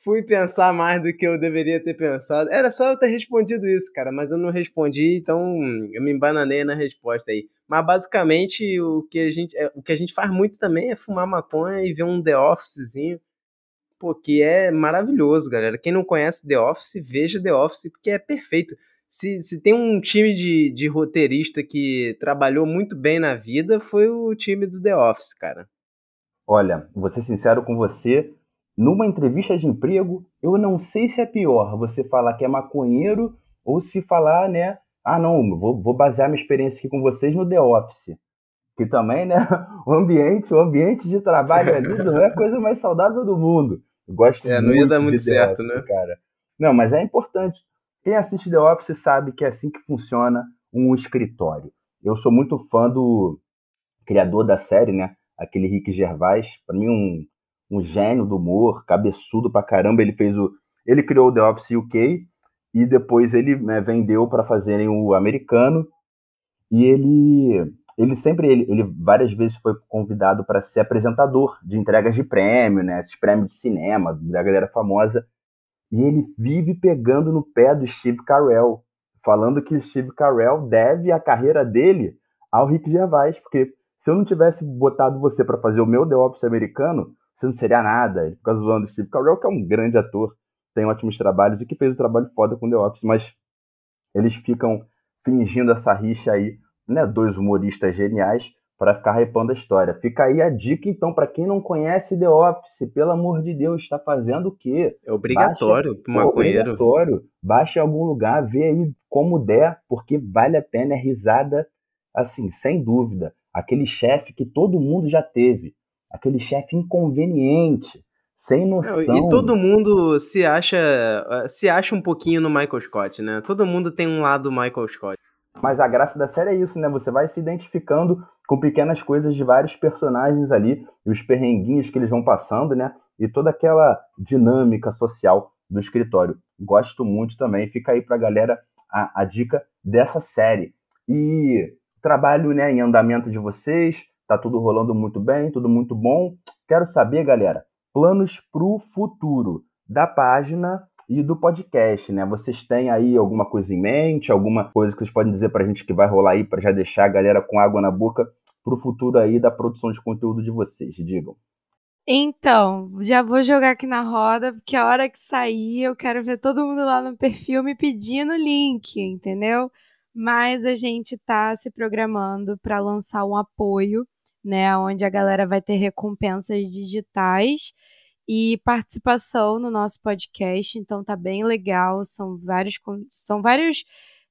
Fui pensar mais do que eu deveria ter pensado. Era só eu ter respondido isso, cara, mas eu não respondi, então eu me embananei na resposta aí. Mas basicamente o que a gente, é, o que a gente faz muito também é fumar maconha e ver um The Officezinho. Pô, que é maravilhoso, galera. Quem não conhece The Office, veja The Office, porque é perfeito. Se, se tem um time de, de roteirista que trabalhou muito bem na vida, foi o time do The Office, cara. Olha, vou ser sincero com você. Numa entrevista de emprego, eu não sei se é pior você falar que é maconheiro ou se falar, né, ah, não, vou, vou basear minha experiência aqui com vocês no The Office. Que também, né? O ambiente, o ambiente de trabalho ali não é a coisa mais saudável do mundo. Eu gosto é, muito não ia dar muito certo, Office, né? Cara. Não, mas é importante. Quem assiste The Office sabe que é assim que funciona um escritório. Eu sou muito fã do criador da série, né? Aquele Rick Gervais. Para mim, um, um gênio do humor, cabeçudo pra caramba. Ele fez o. Ele criou o The Office UK e depois ele né, vendeu para fazerem o americano e ele ele sempre ele, ele várias vezes foi convidado para ser apresentador de entregas de prêmio, né, esses prêmios de cinema da galera famosa e ele vive pegando no pé do Steve Carell, falando que o Steve Carell deve a carreira dele ao Rick Gervais, porque se eu não tivesse botado você para fazer o meu The Office americano, você não seria nada. Ele fica zoando o Steve Carell, que é um grande ator tem ótimos trabalhos e que fez um trabalho foda com The Office, mas eles ficam fingindo essa rixa aí, né? Dois humoristas geniais, para ficar hypando a história. Fica aí a dica, então, para quem não conhece The Office, pelo amor de Deus, está fazendo o quê? É obrigatório para o maconheiro. Obrigatório. Baixe em algum lugar, vê aí como der, porque vale a pena, é risada, assim, sem dúvida. Aquele chefe que todo mundo já teve. Aquele chefe inconveniente, sem noção. E todo mundo se acha, se acha um pouquinho no Michael Scott, né? Todo mundo tem um lado Michael Scott. Mas a graça da série é isso, né? Você vai se identificando com pequenas coisas de vários personagens ali, e os perrenguinhos que eles vão passando, né? E toda aquela dinâmica social do escritório. Gosto muito também. Fica aí pra galera a, a dica dessa série. E trabalho né, em andamento de vocês, tá tudo rolando muito bem, tudo muito bom. Quero saber, galera, planos pro futuro da página e do podcast, né? Vocês têm aí alguma coisa em mente, alguma coisa que vocês podem dizer pra gente que vai rolar aí para já deixar a galera com água na boca pro futuro aí da produção de conteúdo de vocês, digam. Então, já vou jogar aqui na roda, porque a hora que sair eu quero ver todo mundo lá no perfil me pedindo link, entendeu? Mas a gente tá se programando para lançar um apoio, né, onde a galera vai ter recompensas digitais e participação no nosso podcast, então tá bem legal. São vários, são vários,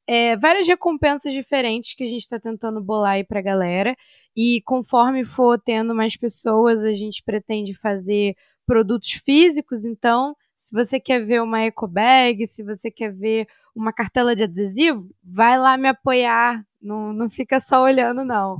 é, várias recompensas diferentes que a gente está tentando bolar aí pra galera. E conforme for tendo mais pessoas, a gente pretende fazer produtos físicos. Então, se você quer ver uma eco bag, se você quer ver uma cartela de adesivo, vai lá me apoiar. Não, não fica só olhando, não.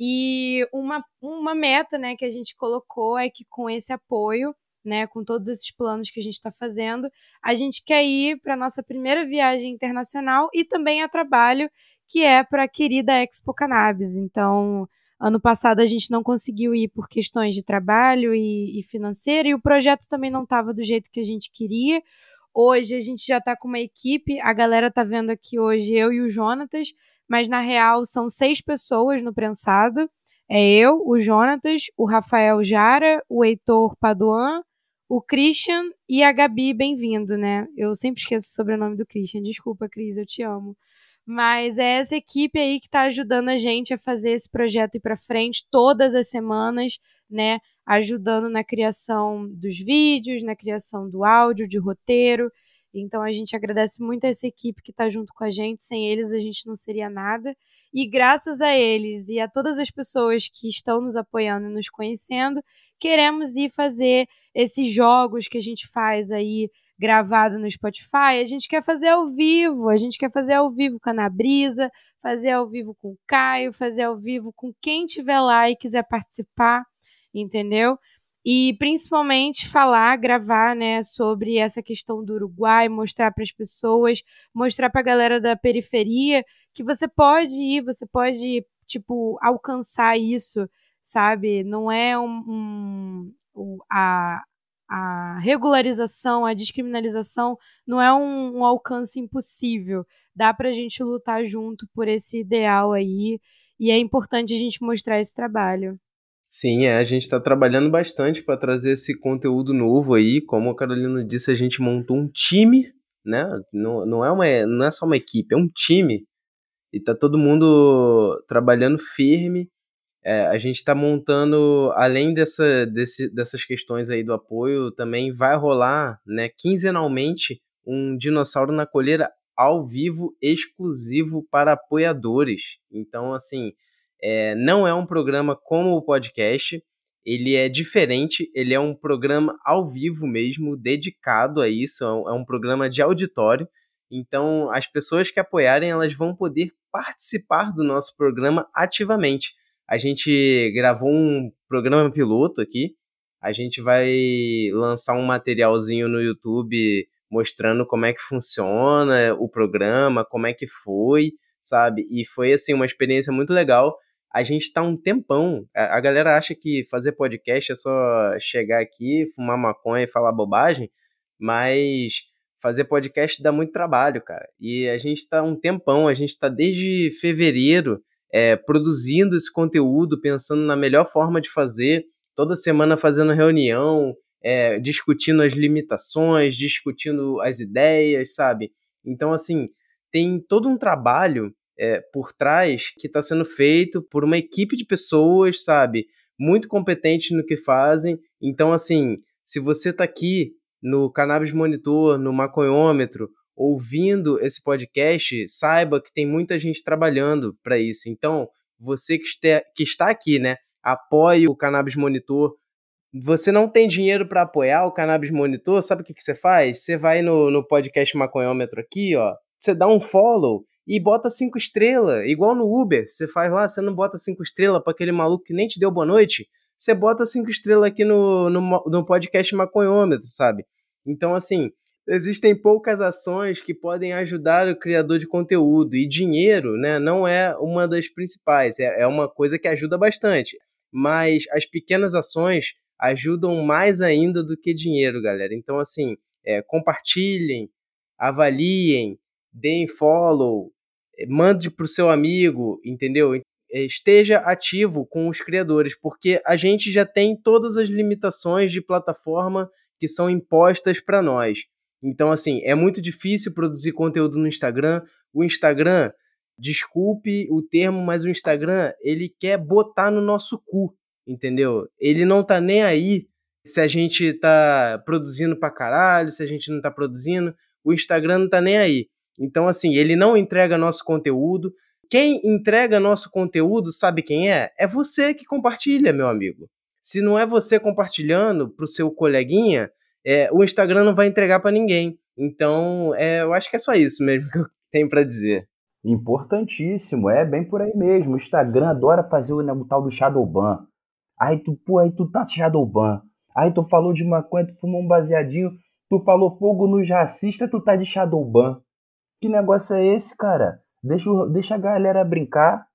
E uma, uma meta né, que a gente colocou é que com esse apoio né, com todos esses planos que a gente está fazendo, a gente quer ir para nossa primeira viagem internacional e também a trabalho, que é para a querida Expo Cannabis. Então, ano passado a gente não conseguiu ir por questões de trabalho e, e financeiro, e o projeto também não estava do jeito que a gente queria. Hoje a gente já está com uma equipe, a galera está vendo aqui hoje eu e o Jonatas, mas na real são seis pessoas no prensado. É eu, o Jonatas, o Rafael Jara, o Heitor Paduan, o Christian e a Gabi, bem-vindo, né? Eu sempre esqueço o sobrenome do Christian. Desculpa, Cris, eu te amo. Mas é essa equipe aí que está ajudando a gente a fazer esse projeto ir para frente todas as semanas, né? Ajudando na criação dos vídeos, na criação do áudio, de roteiro. Então a gente agradece muito a essa equipe que está junto com a gente. Sem eles a gente não seria nada. E graças a eles e a todas as pessoas que estão nos apoiando e nos conhecendo, queremos ir fazer esses jogos que a gente faz aí gravado no Spotify, a gente quer fazer ao vivo, a gente quer fazer ao vivo com a Ana Brisa, fazer ao vivo com o Caio, fazer ao vivo com quem tiver lá e quiser participar, entendeu? E principalmente falar, gravar, né, sobre essa questão do Uruguai, mostrar para as pessoas, mostrar para a galera da periferia que você pode ir, você pode, tipo, alcançar isso, sabe? Não é um, um a, a regularização, a descriminalização não é um, um alcance impossível. Dá para a gente lutar junto por esse ideal aí e é importante a gente mostrar esse trabalho. Sim, é, a gente está trabalhando bastante para trazer esse conteúdo novo aí. Como a Carolina disse, a gente montou um time, né? Não, não, é, uma, não é só uma equipe, é um time e tá todo mundo trabalhando firme. É, a gente está montando, além dessa, desse, dessas questões aí do apoio, também vai rolar, né, quinzenalmente, um dinossauro na colheira ao vivo exclusivo para apoiadores. Então, assim, é, não é um programa como o podcast, ele é diferente, ele é um programa ao vivo mesmo, dedicado a isso, é um, é um programa de auditório. Então, as pessoas que apoiarem, elas vão poder participar do nosso programa ativamente. A gente gravou um programa piloto aqui. A gente vai lançar um materialzinho no YouTube mostrando como é que funciona o programa, como é que foi, sabe? E foi assim uma experiência muito legal. A gente está um tempão. A galera acha que fazer podcast é só chegar aqui, fumar maconha e falar bobagem, mas fazer podcast dá muito trabalho, cara. E a gente está um tempão, a gente está desde fevereiro é, produzindo esse conteúdo, pensando na melhor forma de fazer, toda semana fazendo reunião, é, discutindo as limitações, discutindo as ideias, sabe? Então, assim, tem todo um trabalho é, por trás que está sendo feito por uma equipe de pessoas, sabe? Muito competentes no que fazem. Então, assim, se você está aqui no Cannabis Monitor, no Maconhômetro, ouvindo esse podcast, saiba que tem muita gente trabalhando para isso. Então, você que, este, que está aqui, né, apoie o Cannabis Monitor. Você não tem dinheiro para apoiar o Cannabis Monitor, sabe o que, que você faz? Você vai no, no podcast Maconhômetro aqui, ó, você dá um follow e bota cinco estrelas, igual no Uber. Você faz lá, você não bota cinco estrelas para aquele maluco que nem te deu boa noite. Você bota cinco estrelas aqui no, no, no podcast Maconhômetro, sabe? Então, assim, existem poucas ações que podem ajudar o criador de conteúdo e dinheiro, né, não é uma das principais, é, é uma coisa que ajuda bastante. Mas as pequenas ações ajudam mais ainda do que dinheiro, galera. Então, assim, é, compartilhem, avaliem, deem follow, mande para o seu amigo, entendeu? É, esteja ativo com os criadores, porque a gente já tem todas as limitações de plataforma que são impostas para nós. Então, assim, é muito difícil produzir conteúdo no Instagram. O Instagram, desculpe o termo, mas o Instagram, ele quer botar no nosso cu, entendeu? Ele não tá nem aí se a gente tá produzindo pra caralho, se a gente não tá produzindo. O Instagram não tá nem aí. Então, assim, ele não entrega nosso conteúdo. Quem entrega nosso conteúdo, sabe quem é? É você que compartilha, meu amigo. Se não é você compartilhando pro seu coleguinha, é, o Instagram não vai entregar para ninguém. Então, é, eu acho que é só isso mesmo que eu tenho para dizer. Importantíssimo, é bem por aí mesmo. O Instagram adora fazer o, né, o tal do Shadowban. Aí tu, pô, aí tu tá Shadowban. Aí tu falou de maconha, tu fumou um baseadinho, tu falou fogo nos racistas, tu tá de Shadowban. Que negócio é esse, cara? Deixa, deixa a galera brincar,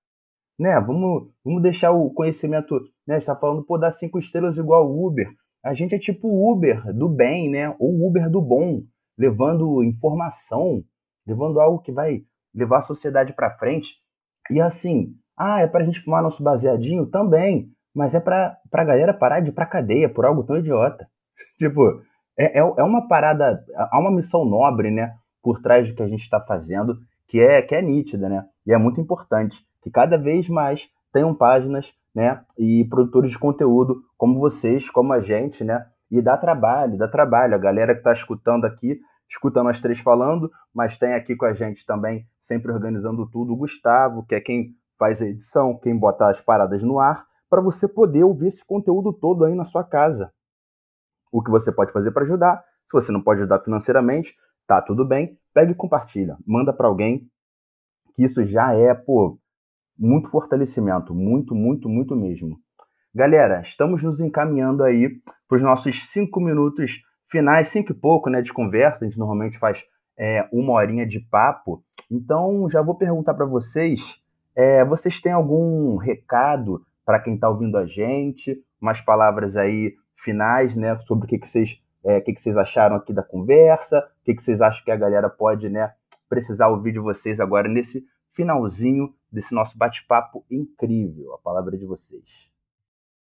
né? Vamos, vamos deixar o conhecimento, né? Você tá falando, pô, dar cinco estrelas igual o Uber. A gente é tipo Uber do bem, né? Ou Uber do bom, levando informação, levando algo que vai levar a sociedade para frente. E assim, ah, é para a gente fumar nosso baseadinho? Também, mas é para a galera parar de ir para cadeia por algo tão idiota. tipo, é, é, é, uma parada, há uma missão nobre, né, por trás do que a gente está fazendo, que é, que é nítida, né? E é muito importante que cada vez mais tenham páginas né? E produtores de conteúdo como vocês, como a gente, né? E dá trabalho, dá trabalho. A galera que está escutando aqui, escuta nós três falando, mas tem aqui com a gente também, sempre organizando tudo, o Gustavo, que é quem faz a edição, quem bota as paradas no ar, para você poder ouvir esse conteúdo todo aí na sua casa. O que você pode fazer para ajudar? Se você não pode ajudar financeiramente, tá tudo bem, pega e compartilha, manda para alguém, que isso já é, pô, muito fortalecimento, muito, muito, muito mesmo. Galera, estamos nos encaminhando aí para os nossos cinco minutos finais, cinco e pouco, né, de conversa. A gente normalmente faz é, uma horinha de papo. Então, já vou perguntar para vocês: é, vocês têm algum recado para quem está ouvindo a gente? Umas palavras aí finais, né, sobre o que, que vocês é, que, que vocês acharam aqui da conversa, o que, que vocês acham que a galera pode né, precisar ouvir de vocês agora nesse finalzinho desse nosso bate-papo incrível. A palavra é de vocês.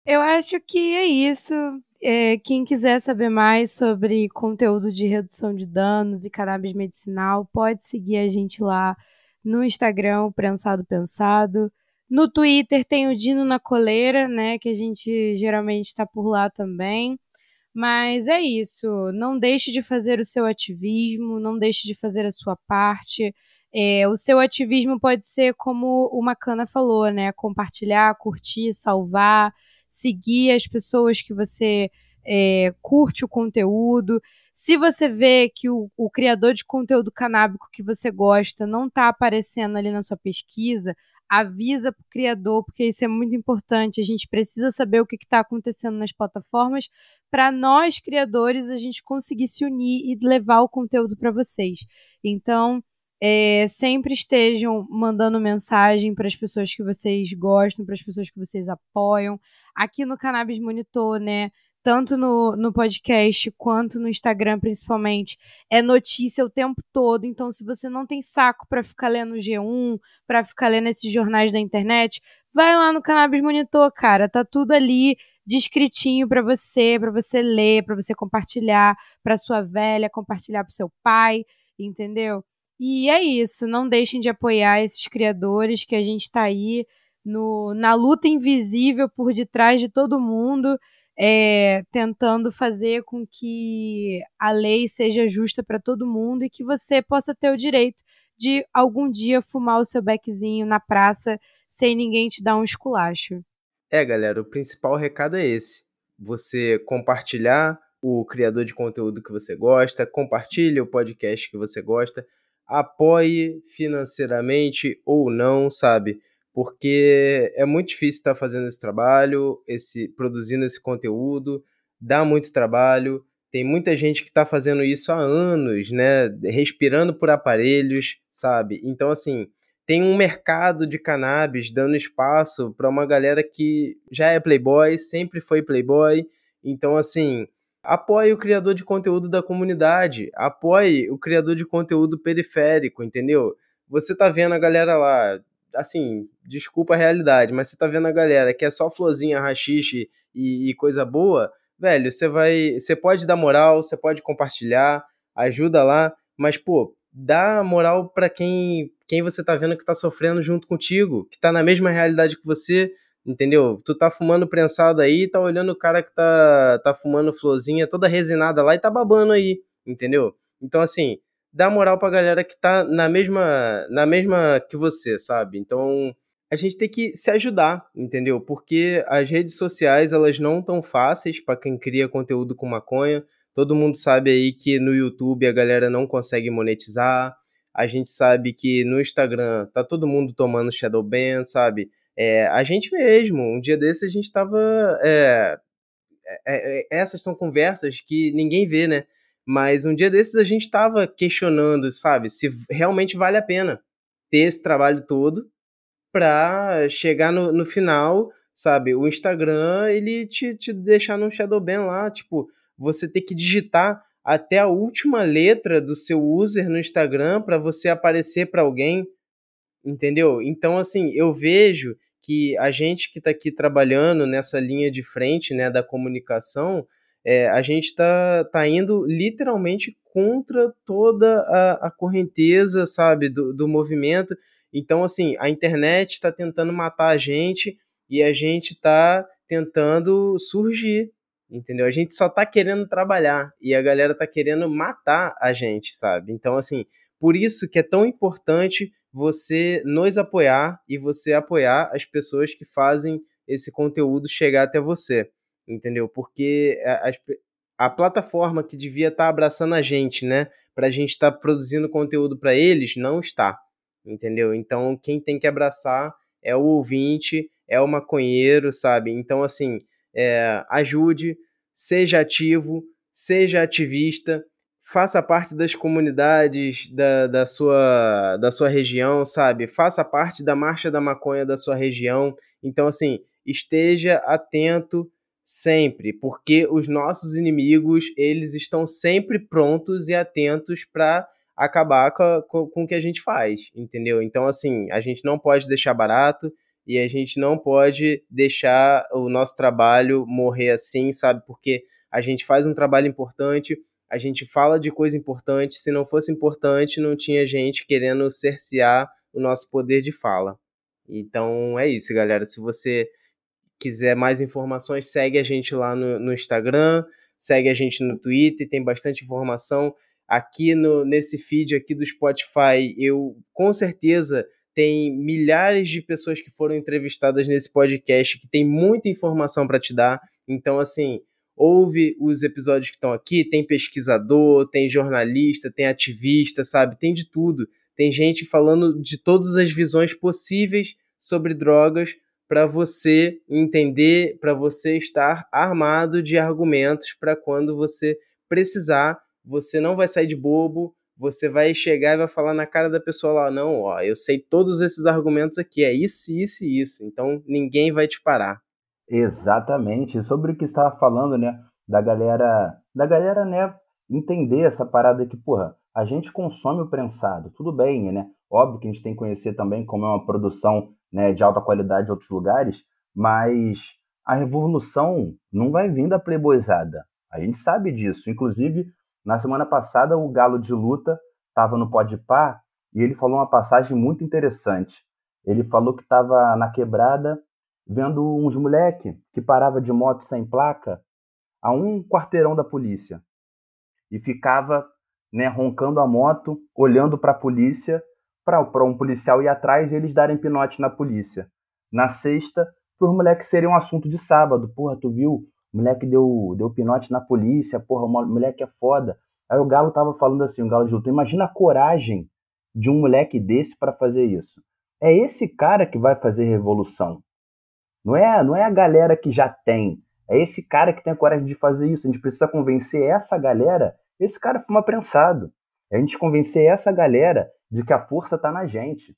Eu acho que é isso. É, quem quiser saber mais sobre conteúdo de redução de danos e cannabis medicinal, pode seguir a gente lá no Instagram, o Prensado Pensado. No Twitter tem o Dino na Coleira, né? Que a gente geralmente está por lá também. Mas é isso. Não deixe de fazer o seu ativismo, não deixe de fazer a sua parte. É, o seu ativismo pode ser como o Macana falou, né? Compartilhar, curtir, salvar, seguir as pessoas que você é, curte o conteúdo. Se você vê que o, o criador de conteúdo canábico que você gosta não está aparecendo ali na sua pesquisa, avisa para o criador, porque isso é muito importante. A gente precisa saber o que está acontecendo nas plataformas para nós, criadores, a gente conseguir se unir e levar o conteúdo para vocês. Então, é, sempre estejam mandando mensagem para as pessoas que vocês gostam, para as pessoas que vocês apoiam. Aqui no Cannabis Monitor, né? Tanto no, no podcast quanto no Instagram, principalmente, é notícia o tempo todo. Então, se você não tem saco para ficar lendo G1, para ficar lendo esses jornais da internet, vai lá no Cannabis Monitor, cara. Tá tudo ali descritinho para você, para você ler, para você compartilhar para sua velha, compartilhar para seu pai, entendeu? E é isso, não deixem de apoiar esses criadores que a gente está aí no, na luta invisível por detrás de todo mundo, é, tentando fazer com que a lei seja justa para todo mundo e que você possa ter o direito de algum dia fumar o seu beckzinho na praça sem ninguém te dar um esculacho. É, galera, o principal recado é esse. Você compartilhar o criador de conteúdo que você gosta, compartilhe o podcast que você gosta, apoie financeiramente ou não, sabe? Porque é muito difícil estar fazendo esse trabalho, esse produzindo esse conteúdo, dá muito trabalho. Tem muita gente que está fazendo isso há anos, né? Respirando por aparelhos, sabe? Então, assim, tem um mercado de cannabis dando espaço para uma galera que já é playboy, sempre foi playboy. Então, assim, apoie o criador de conteúdo da comunidade, apoie o criador de conteúdo periférico, entendeu? Você tá vendo a galera lá, assim, desculpa a realidade, mas você tá vendo a galera que é só florzinha, rachixe e, e coisa boa, velho, você vai, você pode dar moral, você pode compartilhar, ajuda lá, mas pô, dá moral para quem quem você tá vendo que tá sofrendo junto contigo, que tá na mesma realidade que você, entendeu? Tu tá fumando prensado aí, tá olhando o cara que tá tá fumando florzinha toda resinada lá e tá babando aí, entendeu? Então assim, dá moral pra galera que tá na mesma na mesma que você, sabe? Então, a gente tem que se ajudar, entendeu? Porque as redes sociais, elas não tão fáceis para quem cria conteúdo com maconha. Todo mundo sabe aí que no YouTube a galera não consegue monetizar. A gente sabe que no Instagram tá todo mundo tomando shadow ban, sabe? É, a gente mesmo, um dia desse a gente tava. É, é, é, essas são conversas que ninguém vê, né? Mas um dia desses a gente tava questionando, sabe, se realmente vale a pena ter esse trabalho todo para chegar no, no final, sabe? O Instagram, ele te, te deixar no shadow ban lá, tipo, você ter que digitar até a última letra do seu user no Instagram para você aparecer para alguém, entendeu? Então, assim, eu vejo que a gente que está aqui trabalhando nessa linha de frente, né, da comunicação, é, a gente está tá indo literalmente contra toda a, a correnteza, sabe, do, do movimento. Então, assim, a internet está tentando matar a gente e a gente está tentando surgir, entendeu? A gente só tá querendo trabalhar e a galera tá querendo matar a gente, sabe? Então, assim, por isso que é tão importante você nos apoiar e você apoiar as pessoas que fazem esse conteúdo chegar até você, entendeu? Porque a, a, a plataforma que devia estar tá abraçando a gente, né, para a gente estar tá produzindo conteúdo para eles, não está, entendeu? Então, quem tem que abraçar é o ouvinte, é o maconheiro, sabe? Então, assim, é, ajude, seja ativo, seja ativista, faça parte das comunidades da, da, sua, da sua região, sabe? Faça parte da Marcha da Maconha da sua região. Então, assim, esteja atento sempre, porque os nossos inimigos, eles estão sempre prontos e atentos para acabar com, com, com o que a gente faz, entendeu? Então, assim, a gente não pode deixar barato, e a gente não pode deixar o nosso trabalho morrer assim, sabe? Porque a gente faz um trabalho importante, a gente fala de coisa importante, se não fosse importante, não tinha gente querendo cercear o nosso poder de fala. Então é isso, galera. Se você quiser mais informações, segue a gente lá no, no Instagram, segue a gente no Twitter, tem bastante informação. Aqui no, nesse feed aqui do Spotify, eu com certeza tem milhares de pessoas que foram entrevistadas nesse podcast que tem muita informação para te dar. Então, assim, ouve os episódios que estão aqui, tem pesquisador, tem jornalista, tem ativista, sabe? Tem de tudo. Tem gente falando de todas as visões possíveis sobre drogas para você entender, para você estar armado de argumentos para quando você precisar, você não vai sair de bobo, você vai chegar e vai falar na cara da pessoa lá, não, ó, eu sei todos esses argumentos aqui, é isso, isso e isso, então ninguém vai te parar. Exatamente, sobre o que estava falando, né, da galera, da galera, né, entender essa parada que, porra, a gente consome o prensado, tudo bem, né, óbvio que a gente tem que conhecer também como é uma produção, né, de alta qualidade em outros lugares, mas a revolução não vai vir da playboyzada, a gente sabe disso, inclusive na semana passada, o Galo de Luta estava no Pode Par e ele falou uma passagem muito interessante. Ele falou que estava na quebrada vendo uns moleque que parava de moto sem placa a um quarteirão da polícia e ficava né, roncando a moto, olhando para a polícia, para um policial ir atrás e eles darem pinote na polícia. Na sexta, para os moleques serem um assunto de sábado. Porra, tu viu? O moleque deu, deu pinote na polícia, porra, o moleque é foda. Aí o Galo tava falando assim, o Galo de luta, imagina a coragem de um moleque desse para fazer isso. É esse cara que vai fazer revolução. Não é, não é a galera que já tem. É esse cara que tem a coragem de fazer isso. A gente precisa convencer essa galera. Esse cara fuma prensado. É a gente convencer essa galera de que a força está na gente.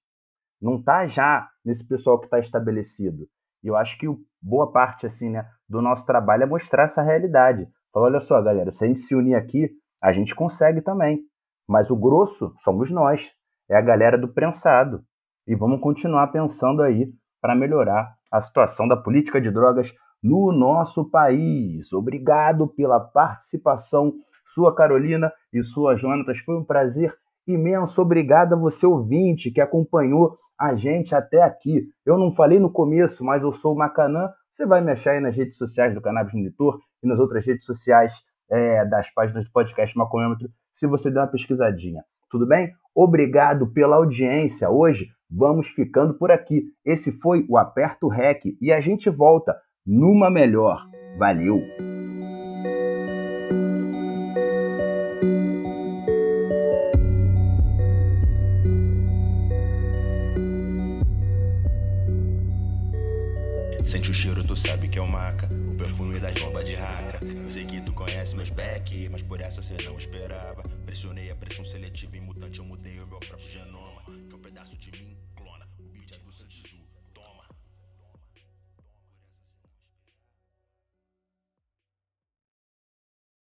Não está já nesse pessoal que está estabelecido. E eu acho que boa parte assim, né, do nosso trabalho é mostrar essa realidade. Falar, olha só, galera, se a gente se unir aqui, a gente consegue também. Mas o grosso somos nós. É a galera do prensado. E vamos continuar pensando aí para melhorar a situação da política de drogas no nosso país. Obrigado pela participação, sua Carolina e sua Jonatas. Foi um prazer imenso. Obrigado a você, ouvinte, que acompanhou a gente até aqui. Eu não falei no começo, mas eu sou o Macanã. Você vai me achar aí nas redes sociais do Cannabis Monitor e nas outras redes sociais é, das páginas do podcast Maconhômetro, se você der uma pesquisadinha. Tudo bem? Obrigado pela audiência. Hoje vamos ficando por aqui. Esse foi o Aperto Rec e a gente volta numa melhor. Valeu! Tu sabe que é o maca. O perfume das bombas de raca. Eu sei que tu conhece meus back, mas por essa cê não esperava. Pressionei a pressão seletiva em mutante, eu mudei o meu próprio genoma.